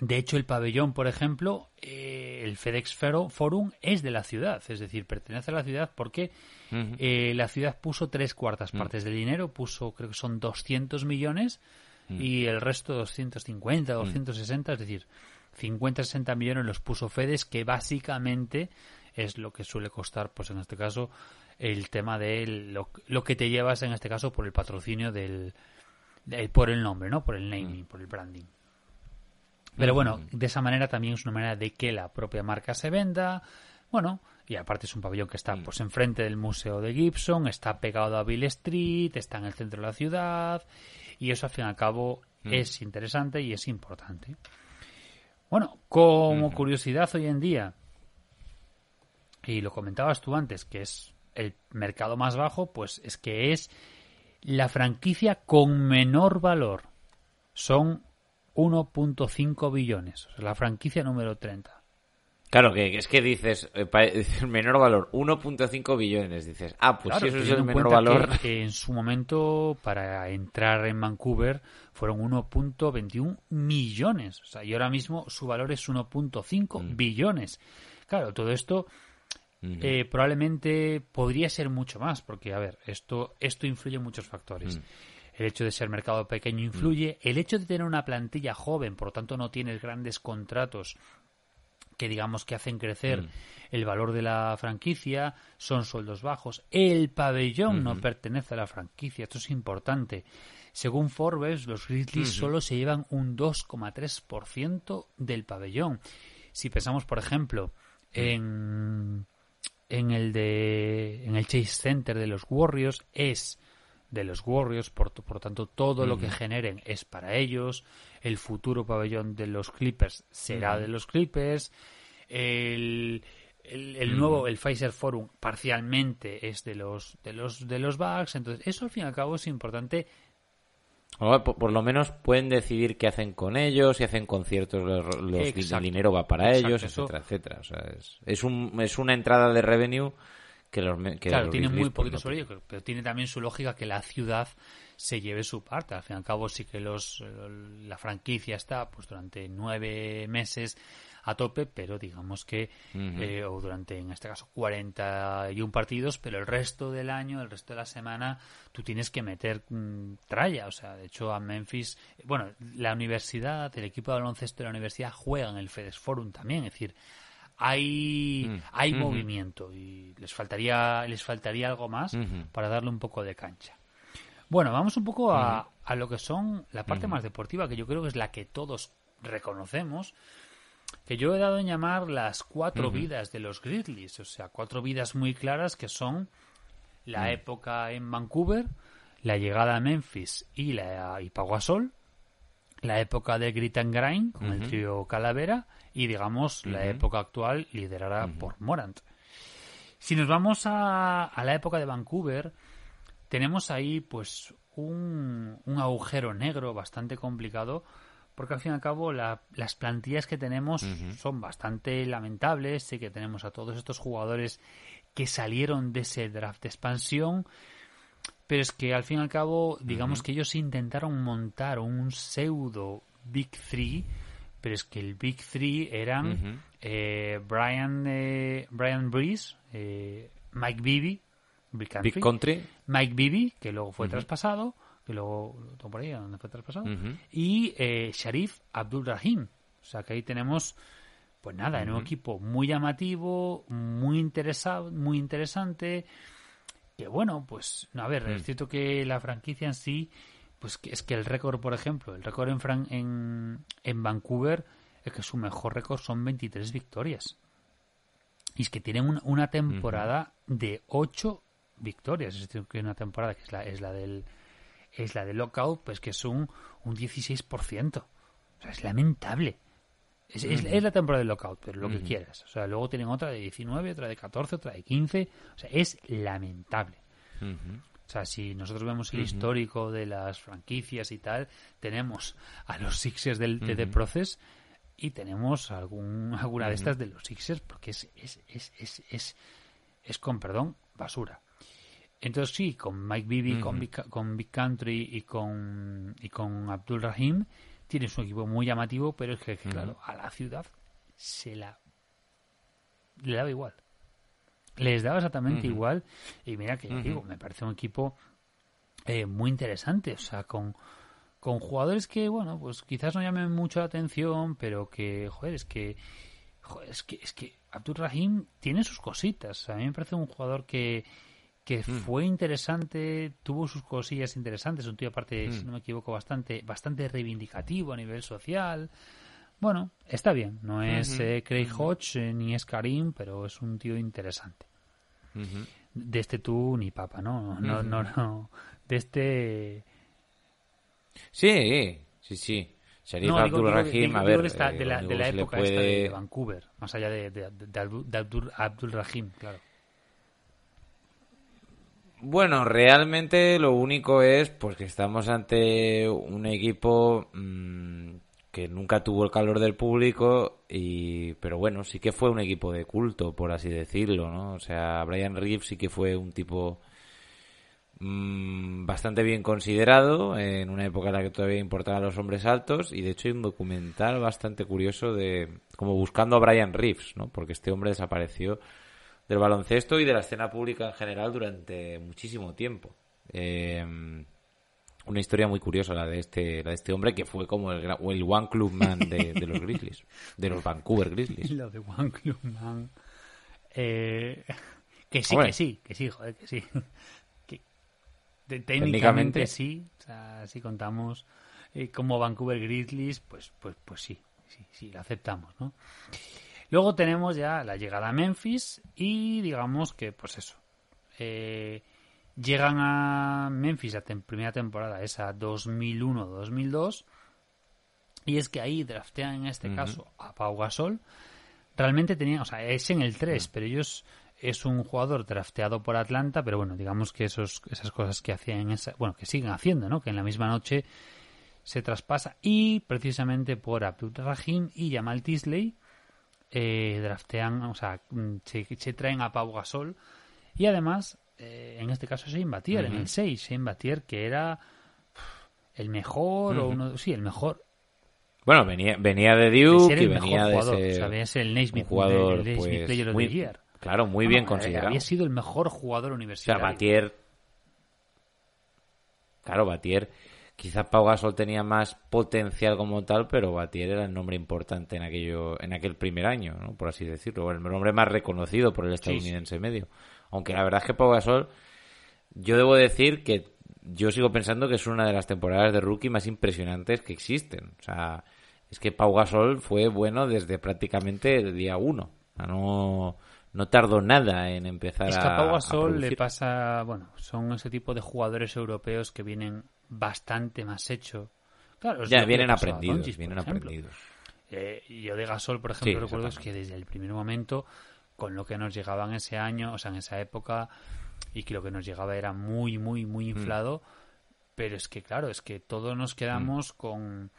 De hecho, el pabellón, por ejemplo, eh, el FedEx Fero- Forum es de la ciudad, es decir, pertenece a la ciudad porque eh, la ciudad puso tres cuartas partes del dinero, puso, creo que son 200 millones y el resto 250, 260, es decir, 50, 60 millones los puso FedEx, que básicamente es lo que suele costar, pues en este caso, el tema de lo, lo que te llevas, en este caso, por el patrocinio del, del- por el nombre, ¿no? Por el naming, por el branding. Pero bueno, de esa manera también es una manera de que la propia marca se venda. Bueno, y aparte es un pabellón que está pues enfrente del Museo de Gibson, está pegado a Bill Street, está en el centro de la ciudad y eso al fin y al cabo es interesante y es importante. Bueno, como curiosidad hoy en día, y lo comentabas tú antes, que es el mercado más bajo, pues es que es la franquicia con menor valor. Son 1.5 billones. O sea, la franquicia número 30. Claro, que es que dices, eh, menor valor, 1.5 billones. Dices, ah, pues Claro, si eso es el en menor valor. que en su momento, para entrar en Vancouver, fueron 1.21 millones. O sea, y ahora mismo su valor es 1.5 Mm. billones. Claro, todo esto eh, probablemente podría ser mucho más, porque, a ver, esto, esto influye en muchos factores. Mm. El hecho de ser mercado pequeño influye. El hecho de tener una plantilla joven, por lo tanto no tienes grandes contratos que digamos que hacen crecer Mm. el valor de la franquicia, son sueldos bajos. El pabellón no pertenece a la franquicia, esto es importante. Según Forbes, los Grizzlies solo se llevan un 2,3% del pabellón. Si pensamos, por ejemplo, en, en el de en el Chase Center de los Warriors es de los Warriors, por, por tanto todo lo que generen es para ellos. El futuro pabellón de los Clippers será de los Clippers. El, el, el nuevo, el Pfizer Forum parcialmente es de los de los de los Bucks. Entonces eso al fin y al cabo es importante. Por, por lo menos pueden decidir qué hacen con ellos, si hacen conciertos, los, el dinero va para Exacto, ellos, etcétera, etcétera. O sea, es, es, un, es una entrada de revenue que los me- que claro, los tiene muy poquito sobre ello, pero tiene también su lógica que la ciudad se lleve su parte. Al fin y al cabo sí que los la franquicia está pues durante nueve meses a tope, pero digamos que, eh, o durante, en este caso, 41 partidos, pero el resto del año, el resto de la semana, tú tienes que meter mm, tralla. O sea, de hecho, a Memphis, bueno, la universidad, el equipo de baloncesto de la universidad juega en el FedEx Forum también, es decir, hay, hay movimiento y les faltaría, les faltaría algo más para darle un poco de cancha. Bueno, vamos un poco a, a lo que son la parte más deportiva, que yo creo que es la que todos reconocemos, que yo he dado en llamar las cuatro vidas de los Grizzlies, o sea, cuatro vidas muy claras que son la época en Vancouver, la llegada a Memphis y la y la época de Grit and Grind con el trío Calavera y digamos la época actual liderada por Morant. Si nos vamos a, a la época de Vancouver, tenemos ahí pues un, un agujero negro bastante complicado porque al fin y al cabo la- las plantillas que tenemos son bastante lamentables, sé que tenemos a todos estos jugadores que salieron de ese draft de expansión, pero es que al fin y al cabo, digamos que ellos intentaron montar un pseudo Big Three, pero es que el Big Three eran eh, Brian, eh, Brian Breeze, eh, Mike Bibby, Big Country, Big Country. Mike Bibby, que luego fue traspasado, que luego tengo por ahí, ¿dónde fue traspasado? Y eh, Sharif Abdul Rahim. O sea que ahí tenemos, pues nada, en un equipo muy llamativo, muy interesado, muy interesante. Que bueno, pues a ver, es cierto que la franquicia en sí, pues que es que el récord, por ejemplo, el récord en, Fran- en, en Vancouver es que su mejor récord son 23 victorias. Y es que tienen un- una temporada de 8 victorias. Es decir, que una temporada que es la, es la del es la del lockout, pues que es un, un 16%. O sea, es lamentable. Es, es- es la temporada del lockout, pero lo que quieras. O sea, luego tienen otra de 19, otra de 14, otra de 15. O sea, es lamentable. O sea, si nosotros vemos el histórico de las franquicias y tal, tenemos a los Sixers del, de The Process y tenemos algún, alguna de estas de los Sixers porque es, es, es, es, es, es con, perdón, basura. Entonces sí, con Mike Bibby, con, Big, con Big Country y con, y con Abdul Rahim, tienes un equipo muy llamativo, pero es que, claro, a la ciudad se la... le daba igual. Les daba exactamente igual. Y mira que, digo, me parece un equipo eh, muy interesante. O sea, con, con jugadores que, bueno, pues quizás no llamen mucho la atención, pero que, joder, es que... Joder, es que, es que Abdul Rahim tiene sus cositas. A mí me parece un jugador que, que fue interesante, tuvo sus cosillas interesantes, un tío aparte, si no me equivoco, bastante, bastante reivindicativo a nivel social. Bueno, está bien, no es eh, Craig Hodge eh, ni es Karim, pero es un tío interesante. De este tú ni papa, ¿no? No, no, no. De este... Sí, sí, sí. No, digo- Abdul Rahim, digo- a ver, esta- eh, de la, de la época esta de Vancouver, más allá de, de Abdul- Abdul Rahim, claro. Bueno, realmente lo único es pues que estamos ante un equipo mm, que nunca tuvo el calor del público y pero bueno, sí que fue un equipo de culto, por así decirlo, ¿no? O sea, Brian Reeves sí que fue un tipo mm, bastante bien considerado en una época en la que todavía importaban los hombres altos y de hecho hay un documental bastante curioso de como buscando a Brian Reeves, ¿no? Porque este hombre desapareció del baloncesto y de la escena pública en general durante muchísimo tiempo. Eh, una historia muy curiosa la de este la de este hombre que fue como el, el one club man de, de los Grizzlies, de los Vancouver Grizzlies. Lo de One Club Man. Eh, que sí, Hombre. que sí, que sí, joder, que sí. Que, de- técnicamente, Técnicamente. sí, o sea, si contamos eh, como Vancouver Grizzlies, pues, pues, pues sí, sí, sí, lo aceptamos, ¿no? Luego tenemos ya la llegada a Memphis y digamos que, pues eso, eh, llegan a Memphis la tem- primera temporada, esa 2001-2002, y es que ahí draftean en este caso a Pau Gasol. Realmente tenían, o sea, es en el 3, pero ellos es un jugador drafteado por Atlanta, pero bueno, digamos que esos, esas cosas que hacían en esa, bueno, que siguen haciendo, ¿no? Que en la misma noche se traspasa y precisamente por Abdul Rahim y Jamal Tisley eh, draftean, o sea, mm, se, se traen a Pau Gasol y además, eh, en este caso Shane Batier, en el 6, Shane Batier que era el mejor o uno, sí, el mejor Bueno, venía venía de de Duke ser y venía de jugador, ser o sea, sido el Naismith, jugador el Naismith pues, Player of muy the Year. claro, muy No, bien no, considerado. Había sido el mejor jugador O sea, universitario. Batier. Claro, Batier. Quizás Pau Gasol tenía más potencial como tal, pero Batier era el nombre importante en aquello, en aquel primer año, ¿no? por así decirlo. El nombre más reconocido por el estadounidense medio. Aunque la verdad es que Pau Gasol, yo debo decir que yo sigo pensando que es una de las temporadas de rookie más impresionantes que existen. O sea, es que Pau Gasol fue bueno desde prácticamente el día uno. O sea, no, no tardó nada en empezar Es que a. a Pau a Gasol le pasa, bueno, son ese tipo de jugadores europeos que vienen bastante más hecho. Claro, Ya, vienen aprendidos, vienen aprendidos. Eh, yo de Gasol, por ejemplo, Sí, recuerdo que desde el primer momento, con lo que nos llegaba en ese año, o sea, en esa época, y que lo que nos llegaba era muy, muy, muy Mm. inflado, pero es que, claro, es que todos nos quedamos Mm. con,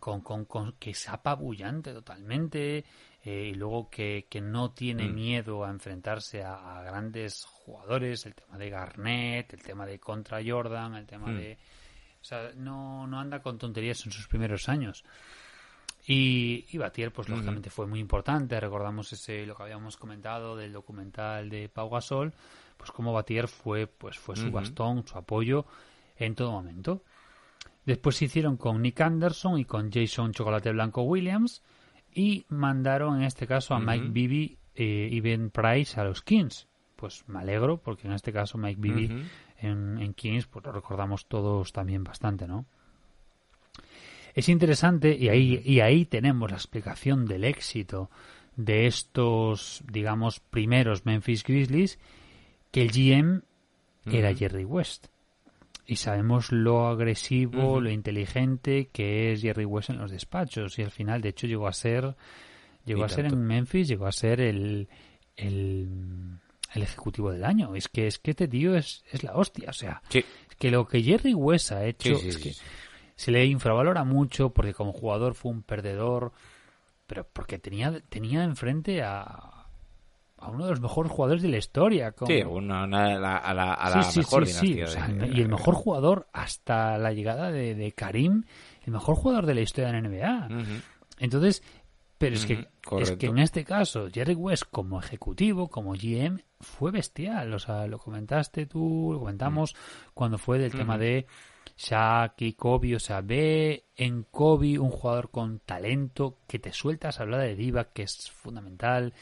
con, con, con que es apabullante totalmente, eh, y luego que, que no tiene Mm. miedo a enfrentarse a, a grandes jugadores, el tema de Garnett, el tema de contra Jordan, el tema Mm. de... O sea, no, no anda con tonterías en sus primeros años. Y, y Batier, pues lógicamente fue muy importante. Recordamos ese lo que habíamos comentado del documental de Pau Gasol, pues como Batier fue, pues fue su bastón, su apoyo en todo momento. Después se hicieron con Nick Anderson y con Jason Chocolate Blanco Williams y mandaron en este caso a Mike. Bibby eh, y Ben Price a los Kings. Pues me alegro porque en este caso Mike Bibby en, en Kings, pues lo recordamos todos también bastante, ¿no? Es interesante y ahí, y ahí tenemos la explicación del éxito de estos, digamos, primeros Memphis Grizzlies, que el GM era. Jerry West. Y sabemos lo agresivo, lo inteligente que es Jerry West en los despachos. Y al final, de hecho, llegó a ser, llegó Y a ser en Memphis, llegó a ser el, el, el ejecutivo del año. Es que es que este tío es, es la hostia. O sea, Sí. es que lo que Jerry West ha hecho Sí, sí, es que se le infravalora mucho porque como jugador fue un perdedor, pero porque tenía, tenía enfrente a, a uno de los mejores jugadores de la historia. como- Sí, una, una- a la, a la- a la Sí, sí, mejor sí, sí, dinastía. o sea, de- y el mejor jugador hasta la llegada de, de Karim, el mejor jugador de la historia de la NBA. Entonces, pero es que, es que en este caso, Jerry West como ejecutivo, como GM, fue bestial. O sea, lo comentaste tú, lo comentamos cuando fue del tema de Shaq y Kobe. O sea, ve en Kobe un jugador con talento que te sueltas a hablar de Diva, que es fundamental.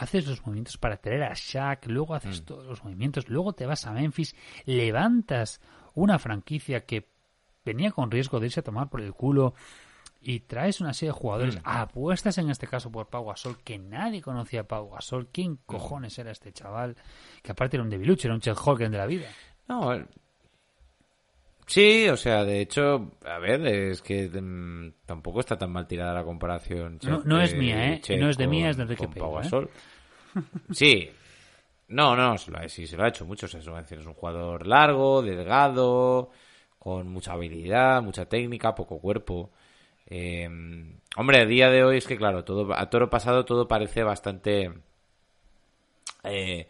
Haces los movimientos para traer a Shaq, luego haces todos los movimientos, luego te vas a Memphis, levantas una franquicia que venía con riesgo de irse a tomar por el culo y traes una serie de jugadores, apuestas en este caso por Pau Gasol, que nadie conocía a Pau Gasol, ¿quién cojones era este chaval? Que aparte era un debilucho, era un Chet Holgren de la vida. No, sí, o sea, de hecho, a ver, es que mm, tampoco está tan mal tirada la comparación. No- Chet, no es mía, ¿eh? Chet No es de con- mía, es de Enrique Pau ¿eh? Sí. No, no, se lo ha- sí, se lo ha hecho mucho. o sea, es un jugador largo, delgado, con mucha habilidad, mucha técnica, poco cuerpo. Eh, hombre, a día de hoy es que, claro, todo a toro pasado todo parece bastante eh,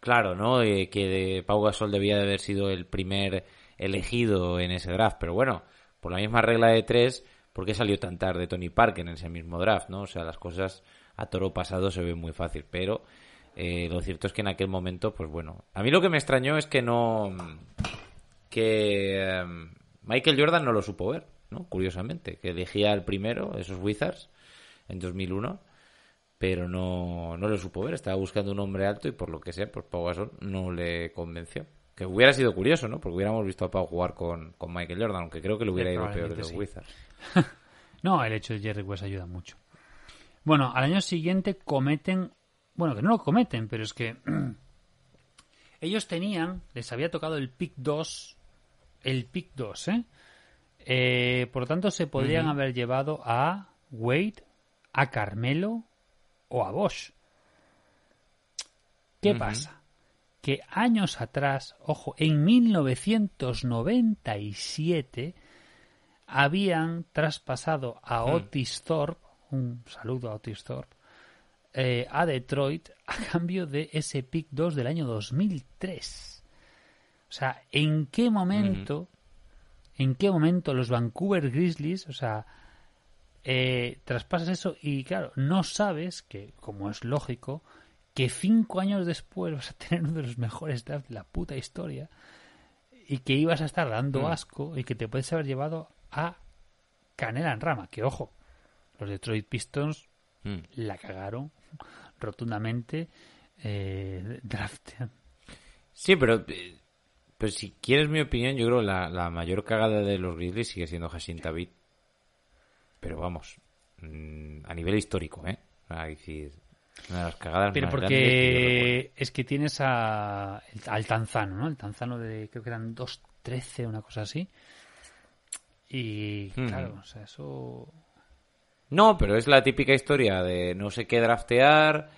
claro, ¿no? Eh, que de Pau Gasol debía de haber sido el primer elegido en ese draft, pero bueno, por la misma regla de tres, ¿por qué salió tan tarde Tony Parker en ese mismo draft, no? O sea, las cosas a toro pasado se ven muy fácil, pero eh, lo cierto es que en aquel momento, pues bueno, a mí lo que me extrañó es que no, que eh, Michael Jordan no lo supo ver, ¿no? Curiosamente, que elegía el primero, esos Wizards, en 2001 pero no, no lo supo ver. Estaba buscando un hombre alto y por lo que sea, pues Pau Gasol no le convenció. Que hubiera sido curioso, ¿no? Porque hubiéramos visto a Pau jugar con, con Michael Jordan, aunque creo que le hubiera Sí, ido peor de los probablemente Wizards. No, el hecho de Jerry West ayuda mucho. Bueno, al año siguiente cometen, bueno, que no lo cometen, pero es que ellos tenían, les había tocado el pick 2, el pick 2, ¿eh? Eh, por lo tanto, se podrían haber llevado a Wade, a Carmelo o a Bosch. ¿Qué pasa? Que años atrás, ojo, en 1997, habían traspasado a Otis Thorpe, un saludo a Otis Thorpe, eh, a Detroit a cambio de ese pick 2 del año 2003. O sea, ¿en qué momento, en qué momento los Vancouver Grizzlies, o sea, eh, traspasas eso y claro, no sabes que, como es lógico, que cinco años después vas a tener uno de los mejores drafts de la puta historia y que ibas a estar dando asco y que te puedes haber llevado a canela en rama. Que ojo, los Detroit Pistons Mm. la cagaron rotundamente eh, draftean. Sí, pero, eh, pero si quieres mi opinión, yo creo que la, la mayor cagada de los Grizzlies sigue siendo Hashin Tabit. Pero vamos, mm, a nivel histórico, ¿eh? Es decir, una de las cagadas Pero más que porque es que tienes a, al Tanzano, ¿no? El Tanzano de, creo que eran 2.13, una cosa así. Y Ujú. claro, o sea, eso... No, pero es la típica historia de no sé qué draftear.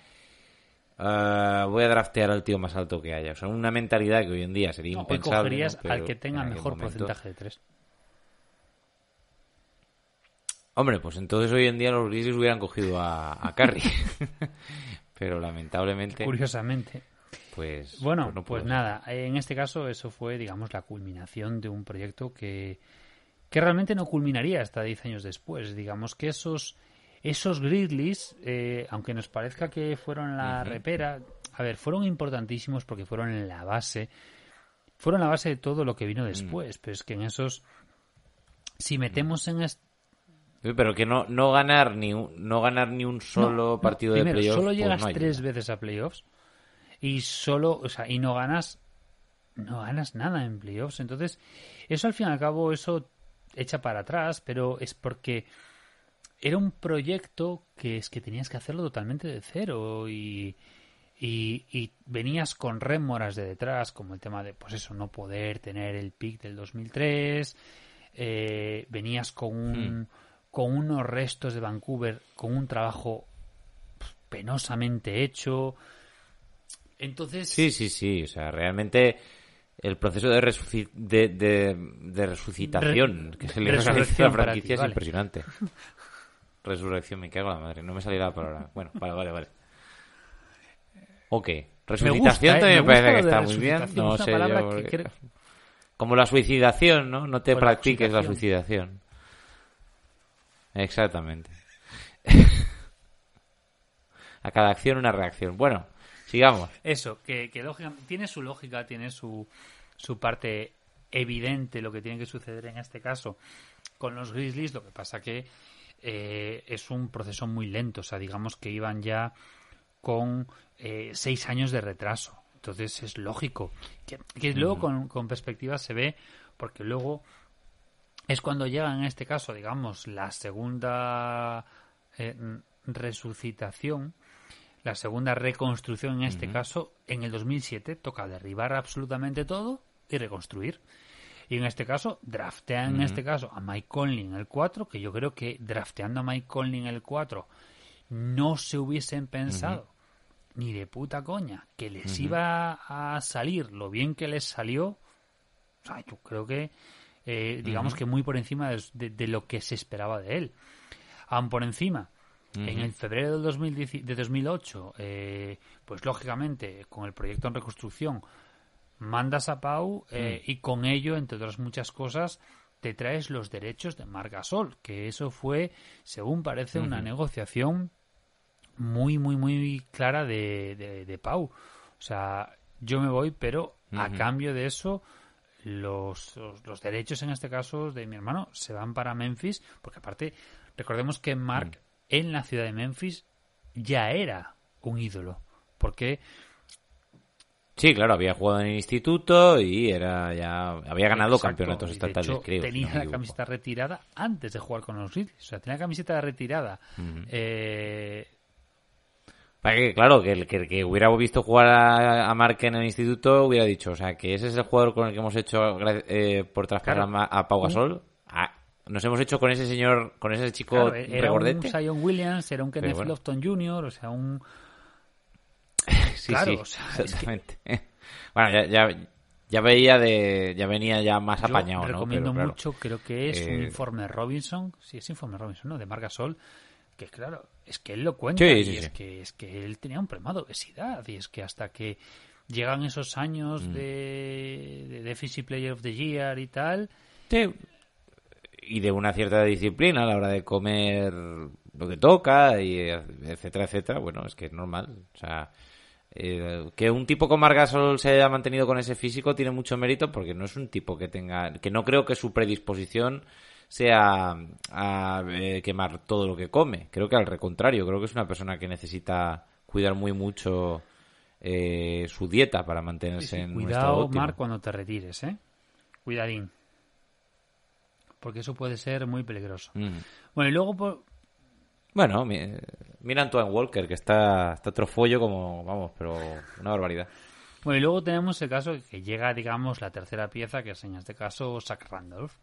ah, voy a draftear al tío más alto que haya. O sea, una mentalidad que hoy en día sería No, hoy impensable. cogerías ¿no? Pero al que tenga mejor momento- porcentaje de tres. Hombre, pues entonces hoy en día los Grizzlies hubieran cogido a, a Curry. pero lamentablemente, Curiosamente. pues. Bueno, no pues nada, en este caso eso fue, digamos, la culminación de un proyecto que, que realmente no culminaría hasta 10 años después. Digamos que esos, esos Grizzlies, eh, aunque nos parezca que fueron la repera, a ver, fueron importantísimos porque fueron la base, fueron la base de todo lo que Mm. vino después, pero es que en esos, si metemos en este Pero que no, no ganar ni un, no ganar ni un solo No, no, partido primero, de playoffs. Solo pues llegas no tres veces a playoffs y solo, o sea, y no ganas, no ganas nada en playoffs. Entonces, eso al fin y al cabo, eso echa para atrás, pero es porque era un proyecto que es que tenías que hacerlo totalmente de cero y, y, y venías con rémoras de detrás, como el tema de, pues eso, no poder tener el pick del 2003, eh, venías con un, con unos restos de Vancouver, con un trabajo penosamente hecho. Entonces. Sí, sí, sí. O sea, realmente el proceso de, resuci- de, de, de resucitación Re- que se le realiza a la franquicia ti, es vale. impresionante. Resurrección, me cago en la madre. No me salirá la palabra. Bueno, vale, vale, vale. Ok. Resucitación ¿eh? también Me me parece que está muy bien. No sé que creo- Como la suicidación, ¿no? No te la practiques la suicidación. Exactamente. a cada acción una reacción. Bueno, sigamos. Eso, que, que lógica- tiene su lógica, tiene su, su parte evidente lo que tiene que suceder en este caso con los Grizzlies. Lo que pasa que eh, es un proceso muy lento. O sea, digamos que iban ya con eh, seis años de retraso. Entonces es lógico. Que, que luego con, con perspectiva se ve, porque luego es cuando llega en este caso, digamos, la segunda eh, resucitación, la segunda reconstrucción en este caso, en el 2007 toca derribar absolutamente todo y reconstruir. Y en este caso, draftean en este caso a Mike Conley en el 4, que yo creo que drafteando a Mike Conley en el 4 no se hubiesen pensado ni de puta coña que les iba a salir lo bien que les salió. O sea, yo creo que, eh, digamos que muy por encima de, de- de lo que se esperaba de él. Aún por encima, en el febrero del 2010 de 2008, eh, pues lógicamente, con el proyecto en reconstrucción, mandas a Pau eh, y con ello, entre otras muchas cosas, te traes los derechos de Marc Gasol, que eso fue, según parece, una negociación muy, muy, muy clara de, de, de Pau. O sea, yo me voy, pero a cambio de eso, los, los, los derechos, en este caso, de mi hermano, se van para Memphis, porque aparte, recordemos que Mark en la ciudad de Memphis ya era un ídolo, porque Sí, claro, había jugado en el instituto y era ya había ganado Exacto, campeonatos estatales, hecho, creo. Tenía no la camiseta retirada antes de jugar con los Grizzlies. O sea, tenía la camiseta retirada. eh, Para que, claro, que el que, el que hubiera visto jugar a, a Mark en el instituto hubiera dicho, o sea, que ese es el jugador con el que hemos hecho eh, por traspasar Claro. a, a Pau Gasol. Ah, nos hemos hecho con ese señor, con ese chico claro, era un. Zion Williams, era un Kenneth bueno. Lofton Jr., o sea, un... Sí, claro, sí, o sea, es que- exactamente. bueno, ya, ya, ya veía de, ya venía ya más Yo apañado, ¿no? recomiendo Pero, claro, mucho, creo que es un Eh, informe Robinson, sí, es informe Robinson, ¿no? De Marc Gasol, que claro, es que él lo cuenta Sí, y es, sí. Que, es que él tenía un problema de obesidad y es que hasta que llegan esos años Mm. de, de Deficit Player of the Year y tal. Y de una cierta disciplina a la hora de comer lo que toca, y etcétera, etcétera. Bueno, es que es normal. O sea, eh, que un tipo como Margasol se haya mantenido con ese físico tiene mucho mérito porque no es un tipo que tenga. que no creo que su predisposición sea a eh, quemar todo lo que come. Creo que al contrario, creo que es una persona que necesita cuidar muy mucho eh, su dieta para mantenerse en un estado Cuidado. Marc, cuando te retires, ¿eh? Cuidadín. Porque eso puede ser muy peligroso. Mm. Bueno, y luego, por... Bueno, mi- mira Antoine Walker, que está, está trofollo como, vamos, pero una barbaridad. bueno, y luego tenemos el caso que llega, digamos, la tercera pieza, que es en este caso Zach Randolph.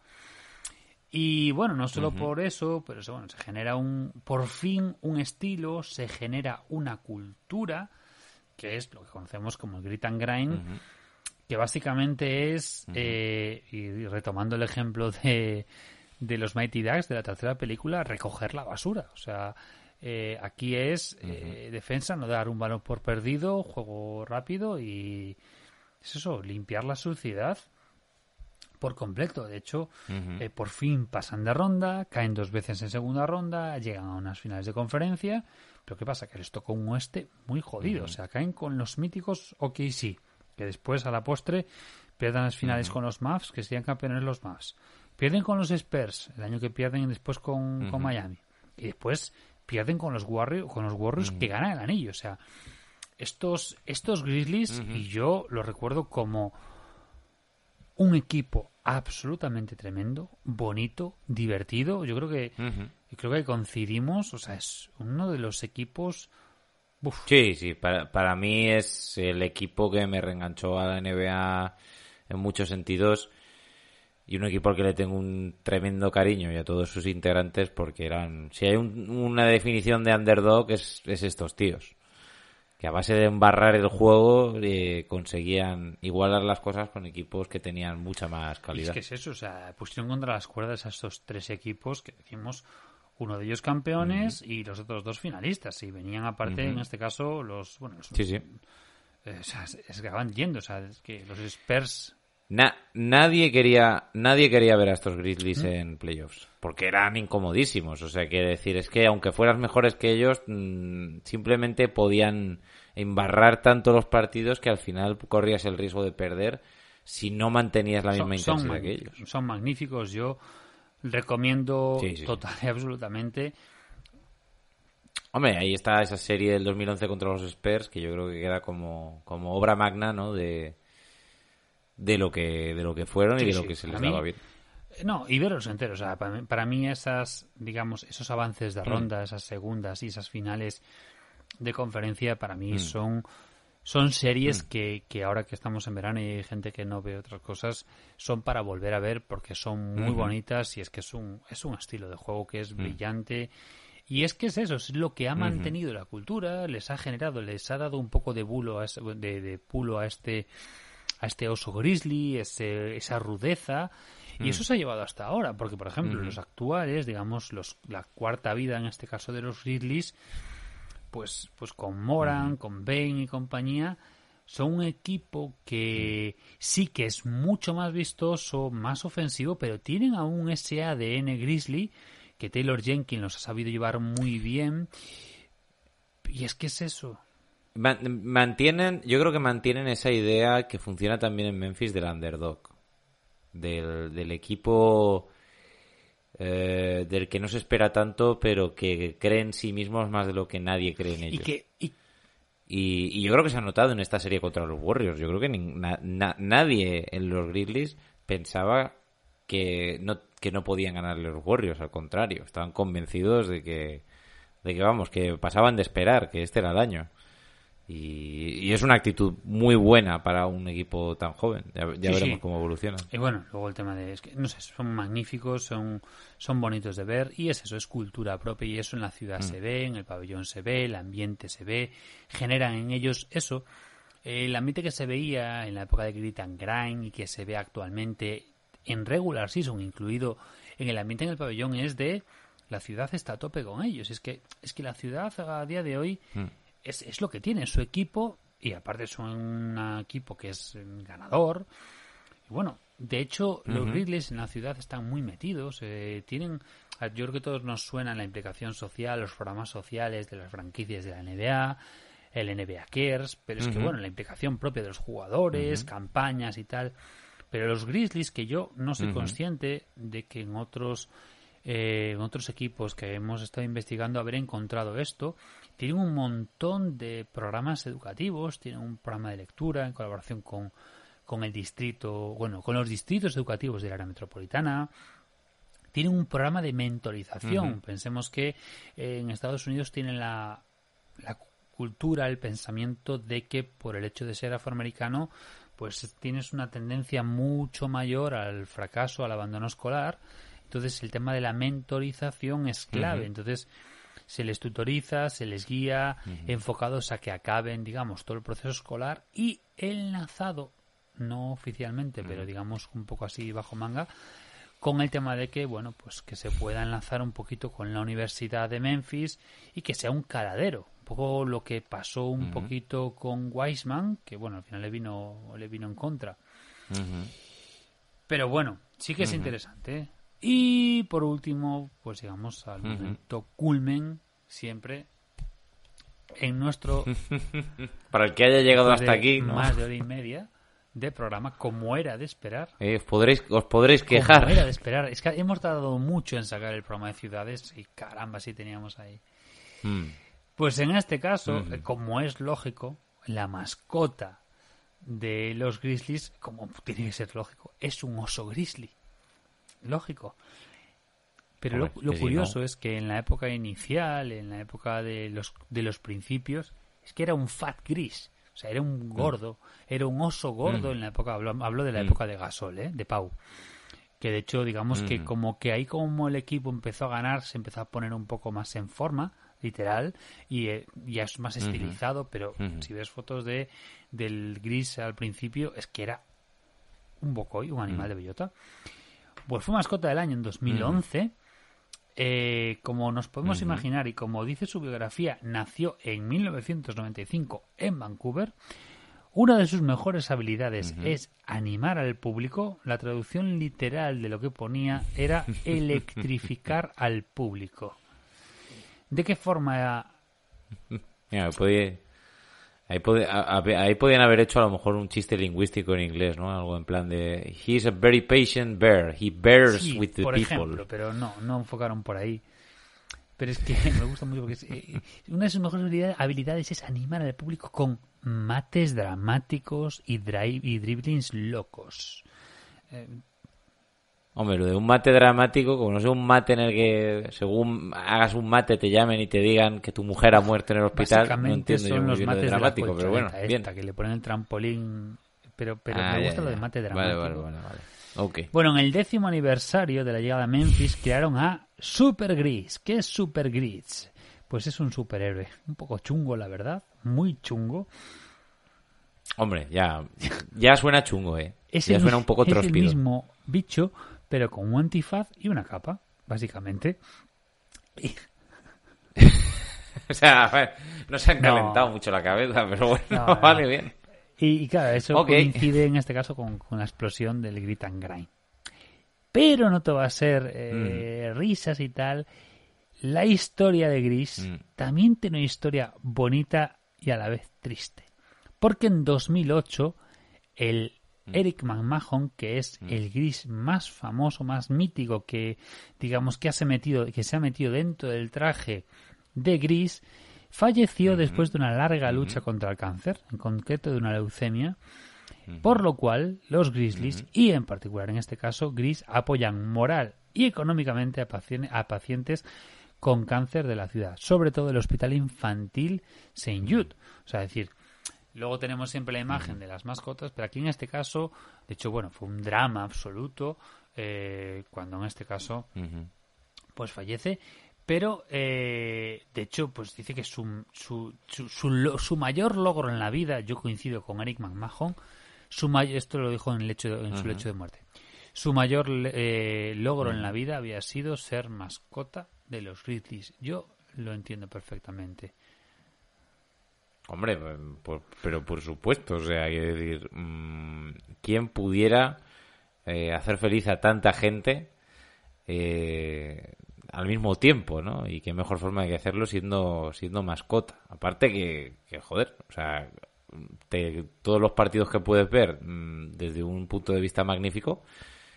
Y bueno, no solo por eso, pero eso, bueno, se genera un, por fin un estilo, se genera una cultura, que es lo que conocemos como el grit and grind, que básicamente es, eh, y retomando el ejemplo de, de los Mighty Ducks de la tercera película, recoger la basura. O sea, eh, aquí es eh, defensa, no dar un balón por perdido, juego rápido y es eso, limpiar la suciedad por completo. De hecho, eh, por fin pasan de ronda, caen dos veces en segunda ronda, llegan a unas finales de conferencia. Pero ¿qué pasa? Que les tocó un oeste muy jodido. O sea, caen con los míticos OKC, que después a la postre pierdan las finales con los Mavs, que serían campeones los Mavs. Pierden con los Spurs, el año que pierden después con, con Miami. Y después pierden con los Warriors, con los Warriors que ganan el anillo. O sea, estos, estos Grizzlies, y yo lo recuerdo como un equipo absolutamente tremendo, bonito, divertido. Yo creo que y creo que coincidimos, o sea, es uno de los equipos uf, Sí, sí, para, para mí es el equipo que me reenganchó a la NBA en muchos sentidos y un equipo al que le tengo un tremendo cariño y a todos sus integrantes porque eran, si hay un- una definición de underdog es, es estos tíos que a base de embarrar el juego eh, conseguían igualar las cosas con equipos que tenían mucha más Y calidad. es que es eso, o sea, pusieron contra las cuerdas a estos tres equipos que decimos uno de ellos campeones y los otros dos finalistas. Y venían aparte, en este caso, los. Bueno, los- Sí, sí. eh, o sea, que acaban yendo, o sea, es que los Spurs. Na- nadie quería nadie quería ver a estos Grizzlies en playoffs porque eran incomodísimos o sea que decir es que aunque fueras mejores que ellos mm, simplemente podían embarrar tanto los partidos que al final corrías el riesgo de perder si no mantenías la misma son, son intensidad que ellos son magníficos. Yo recomiendo sí. total y absolutamente. hombre ahí está esa serie del 2011 contra los Spurs que yo creo que queda como como obra magna no de de lo que de lo que fueron Sí, y de lo que se les daba bien Eh, No, y verlos enteros. O sea, para mí, para mí esas, digamos, esos avances Mm. de ronda, esas segundas y esas finales de conferencia, para Mm. mí son, son series que, que ahora que estamos en verano y hay gente que no ve otras cosas, son para volver a ver porque son muy bonitas y es que es un, es un estilo de juego que Mm. es brillante. Y es que es eso, es lo que ha mantenido la cultura, les ha generado, les ha dado un poco de bulo a de, de pulo a este a este oso grizzly, ese, esa rudeza, y eso se ha llevado hasta ahora, porque por ejemplo los actuales, digamos, los, la cuarta vida en este caso de los grizzlies, pues, pues con Moran, con Bane y compañía, son un equipo que sí que es mucho más vistoso, más ofensivo, pero tienen aún ese ADN grizzly que Taylor Jenkins los ha sabido llevar muy bien. Y es que es eso. Man- mantienen, yo creo que mantienen esa idea que funciona también en Memphis del underdog. Del, del equipo eh, del que no se espera tanto, pero que cree en sí mismos más de lo que nadie cree en Y ellos. que, y Y, y yo creo que se ha notado en esta serie contra los Warriors. Yo creo que nin- na- na- nadie en los Grizzlies pensaba que no, que no podían ganarle los Warriors. Al contrario, estaban convencidos de que, de que vamos, que pasaban de esperar, que este era el año. Y, y es una actitud muy buena para un equipo tan joven. Ya, ya Sí, veremos sí. cómo evoluciona. Y bueno, luego el tema de, es que, no sé, son magníficos, son, son bonitos de ver y es eso, es cultura propia y eso en la ciudad se ve, en el pabellón se ve, el ambiente se ve, generan en ellos eso, el ambiente que se veía en la época de Grit and Grind y que se ve actualmente en regular season, incluido en el ambiente en el pabellón, es de la ciudad está a tope con ellos. Es que, es que la ciudad a día de hoy es, es lo que tiene, su equipo, y aparte son un equipo que es eh, ganador, y bueno, de hecho, los Grizzlies en la ciudad están muy metidos. eh, tienen, yo creo que todos nos suena la implicación social, los programas sociales de las franquicias de la NBA, el NBA Cares, pero es que bueno, la implicación propia de los jugadores, campañas y tal. Pero los Grizzlies, que yo no soy consciente de que en otros eh, en otros equipos que hemos estado investigando haber encontrado esto, tienen un montón de programas educativos, tienen un programa de lectura en colaboración con, con el distrito, bueno, con los distritos educativos del área metropolitana, tienen un programa de mentorización. Pensemos que eh, en Estados Unidos tienen la, la cultura, el pensamiento de que por el hecho de ser afroamericano, pues tienes una tendencia mucho mayor al fracaso, al abandono escolar. Entonces el tema de la mentorización es clave. Entonces se les tutoriza, se les guía, enfocados a que acaben, digamos, todo el proceso escolar y enlazado, no oficialmente, pero digamos un poco así bajo manga, con el tema de que, bueno, pues que se pueda enlazar un poquito con la Universidad de Memphis y que sea un caladero. Un poco lo que pasó un poquito con Weisman, que bueno, al final le vino, le vino en contra. Pero bueno, sí que es interesante. ¿eh? Y por último, pues llegamos al momento culmen, siempre en nuestro Para el que haya llegado hasta aquí, ¿no? más de hora y media de programa, como era de esperar. Eh, os podréis, os podréis Como quejar. era de esperar. Es que hemos tardado mucho en sacar el programa de ciudades y caramba, sí teníamos ahí. Mm. Pues en este caso, como es lógico, la mascota de los grizzlies, como tiene que ser lógico, es un oso grizzly. Lógico. Pero lo, Hombre, lo si curioso es que en la época inicial, en la época de los, de los principios, es que era un fat gris. O sea, era un gordo, era un oso gordo en la época, hablo, hablo de la época de Gasol, ¿eh? de Pau. Que de hecho, digamos que como que ahí como el equipo empezó a ganar, se empezó a poner un poco más en forma, literal, y eh, ya es más estilizado, pero si ves fotos de del gris al principio, es que era un bocoy, un animal de bellota. Pues fue mascota del año en 2011. Eh, como nos podemos imaginar y como dice su biografía, nació en 1995 en Vancouver. Una de sus mejores habilidades es animar al público. La traducción literal de lo que ponía era electrificar al público. ¿De qué forma Mira, podía- ahí, a- podían haber hecho a lo mejor un chiste lingüístico en inglés, ¿no? Algo en plan de He's a very patient bear. He bears Sí, with the por people. ejemplo, pero no, no enfocaron por ahí. Pero es que me gusta mucho porque es, eh, una de sus mejores habilidades, habilidades es animar al público con mates dramáticos y, drive, y driblings locos. Hombre, lo de un mate dramático, como no sea un mate en el que según hagas un mate te llamen y te digan que tu mujer ha muerto en el hospital, no entiendo yo son muy los lo mates la dramático, pero bueno, colchoneta bien. esta, que le ponen el trampolín. Pero, pero Ah, me ya, gusta lo ya. de mate Vale, dramático. vale, vale, vale. Ok. Bueno, en el décimo aniversario de la llegada a Memphis crearon a Super Gris. ¿Qué es Super Gris? Pues es un superhéroe. Un poco chungo, la verdad. Muy chungo. Hombre, ya, ya suena chungo, eh. Es ya el, suena un poco es el mismo bicho, pero con un antifaz y una capa, básicamente. Y- O sea, a ver, no se han No. calentado mucho la cabeza, pero bueno, No, no. vale, bien. Y, y claro, eso coincide en este caso con, con la explosión del Grit and Grind. Pero no te va a ser eh, risas y tal. La historia de Gris Mm. también tiene una historia bonita y a la vez triste. Porque en 2008 el Mm. Eric McMahon, que es el Gris más famoso, más mítico que digamos que, se metido, que se ha metido dentro del traje de Gris, falleció después de una larga lucha contra el cáncer, en concreto de una leucemia, por lo cual los Grizzlies, y en particular en este caso Gris, apoyan moral y económicamente a, pacien- a pacientes con cáncer de la ciudad, sobre todo el Hospital Infantil St. Jude. O sea, decir, luego tenemos siempre la imagen de las mascotas, pero aquí en este caso, de hecho, bueno, fue un drama absoluto, eh, cuando en este caso pues fallece. Pero eh, de hecho pues dice que su, su, su, su, su mayor logro en la vida yo coincido con Eric McMahon su may- esto lo dijo en, el lecho en su lecho de muerte. Su mayor eh, logro en la vida había sido ser mascota de los Grizzlies. Yo lo entiendo perfectamente Hombre, por- pero por supuesto, o sea, quiero decir, mm, ¿quién pudiera eh, hacer feliz a tanta gente eh, al mismo tiempo, ¿no? Y qué mejor forma de hacerlo siendo, siendo mascota. Aparte que, que, joder, o sea, te- todos los partidos que puedes ver mm, desde un punto de vista magnífico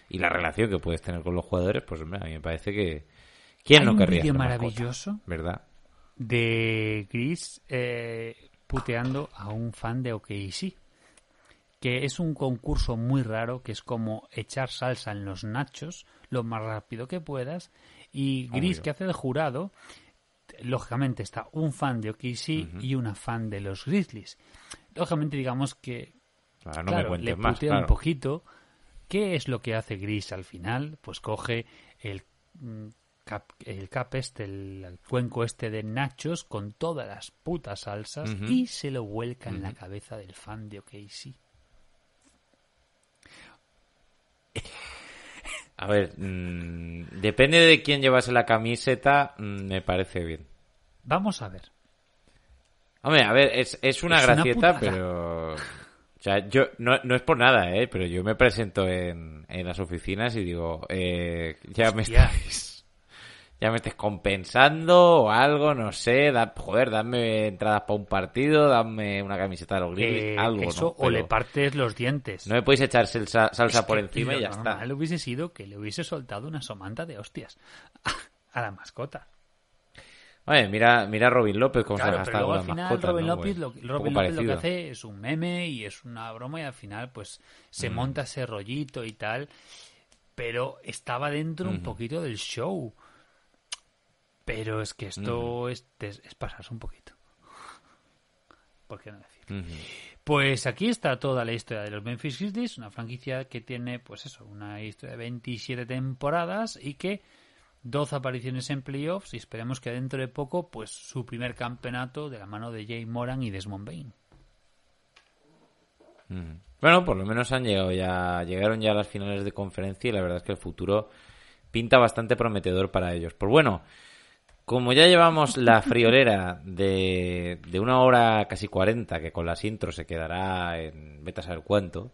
y la relación que puedes tener con los jugadores, pues hombre, a mí me parece que... ¿Quién Hay no un querría vídeo mascota? maravilloso ¿Verdad? de Chris eh, puteando a un fan de OKC. Que es un concurso muy raro, que es como echar salsa en los nachos lo más rápido que puedas. Y Gris, Obvio. que hace de jurado, lógicamente está un fan de OKC y una fan de los Grizzlies. Lógicamente, digamos que no claro, me cuentes le más, putea claro. un poquito. ¿Qué es lo que hace Gris al final? Pues coge el mm, cap, el cap este, el, el cuenco este de nachos con todas las putas salsas y se lo vuelca en la cabeza del fan de OKC. A ver, mm, depende de quién llevase la camiseta, mm, me parece bien. Vamos a ver. Hombre, a ver, es, es una Es gracieta, pero... O sea, yo, no, no es por nada, ¿eh? Pero yo me presento en, en las oficinas y digo, eh, ya me estáis... Ya me estáis compensando o algo, no sé. Da, joder, dame entradas para un partido, dame una camiseta de los Grizzlies, Eh, algo, eso ¿no? o le partes los dientes. No me podéis echar salsa, salsa Es por encima lo y ya está. normal hubiese sido que le hubiese soltado una somanta de hostias a la mascota. Oye, mira, mira a Robin López cómo se ha Claro, gastado con al final Robin, ¿no? López, Pues, lo, Robin López lo que hace es un meme y es una broma y al final pues se Mm. monta ese rollito y tal, pero estaba dentro un poquito del show. Pero es que esto es, es, es pasarse un poquito. ¿Por qué no decir? Ujú. Pues aquí está toda la historia de los Memphis Grizzlies, una franquicia que tiene, pues eso, una historia de 27 temporadas y que 12 apariciones en playoffs y esperemos que dentro de poco, pues su primer campeonato de la mano de Jay Moran y Desmond Bain. Bueno, por lo menos han llegado ya, llegaron ya a las finales de conferencia y la verdad es que el futuro pinta bastante prometedor para ellos. Pues bueno, como ya llevamos la friolera de, de una hora casi 40, que con las intros se quedará en vete a saber cuánto,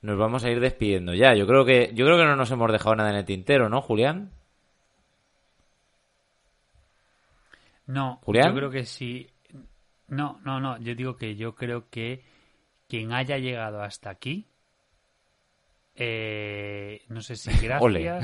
nos vamos a ir despidiendo ya. Yo creo que, yo creo que no nos hemos dejado nada en el tintero, ¿no, Julián? No, ¿Julián? yo creo que sí. No, no, no. Yo digo que yo creo que quien haya llegado hasta aquí, eh, no sé si Ole.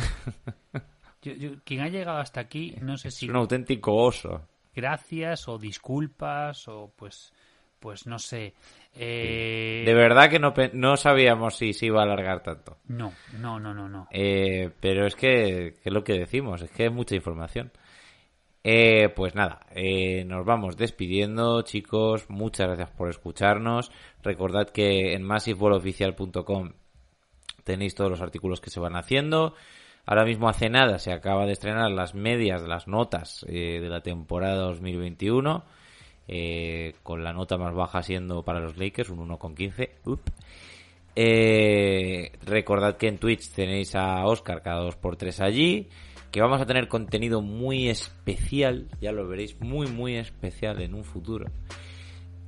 Yo- yo- quien ha llegado hasta aquí, no sé Es si un auténtico oso. gracias o disculpas o pues, pues no sé. Eh, De verdad que no, no sabíamos si se iba a alargar tanto. No, no, no, no, no. Eh, pero es que, que es lo que decimos, es que es mucha información. Eh, pues nada, eh, nos vamos despidiendo, chicos. Muchas gracias por escucharnos. Recordad que en massiveboloficial.com tenéis todos los artículos que se van haciendo. Ahora mismo hace nada se acaba de estrenar las medias las notas eh, de la temporada 2021. eh, con la nota más baja siendo para los Lakers, un 1,15. Up. Eh, recordad que en Twitch tenéis a Oscar cada 2x3 allí. Que vamos a tener contenido muy especial. Ya lo veréis, muy, muy especial en un futuro.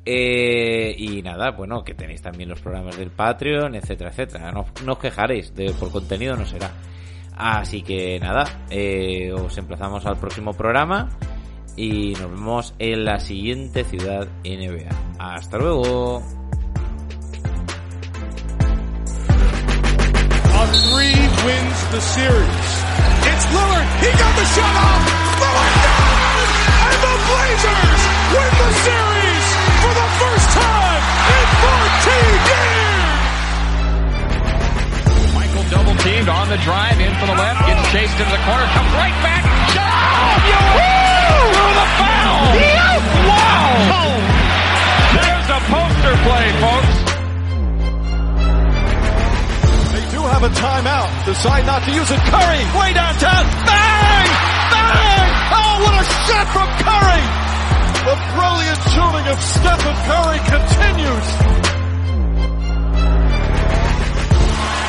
Eh, y nada, bueno, que tenéis también los programas del Patreon, etcétera, etcétera. No, os quejaréis, por contenido no será. Así que nada, eh, os emplazamos al próximo programa y nos vemos en la siguiente ciudad NBA. Hasta luego. Blazers win the series for the first time in 14 years! Double teamed on the drive in for the left, gets chased into the corner, comes right back. Shot! Oh, you through the foul! Wow! There's a poster play, folks. They do have a timeout. Decide not to use it. Curry, way downtown. Bang! Bang! Oh, what a shot from Curry! The brilliant shooting of Stephen Curry continues.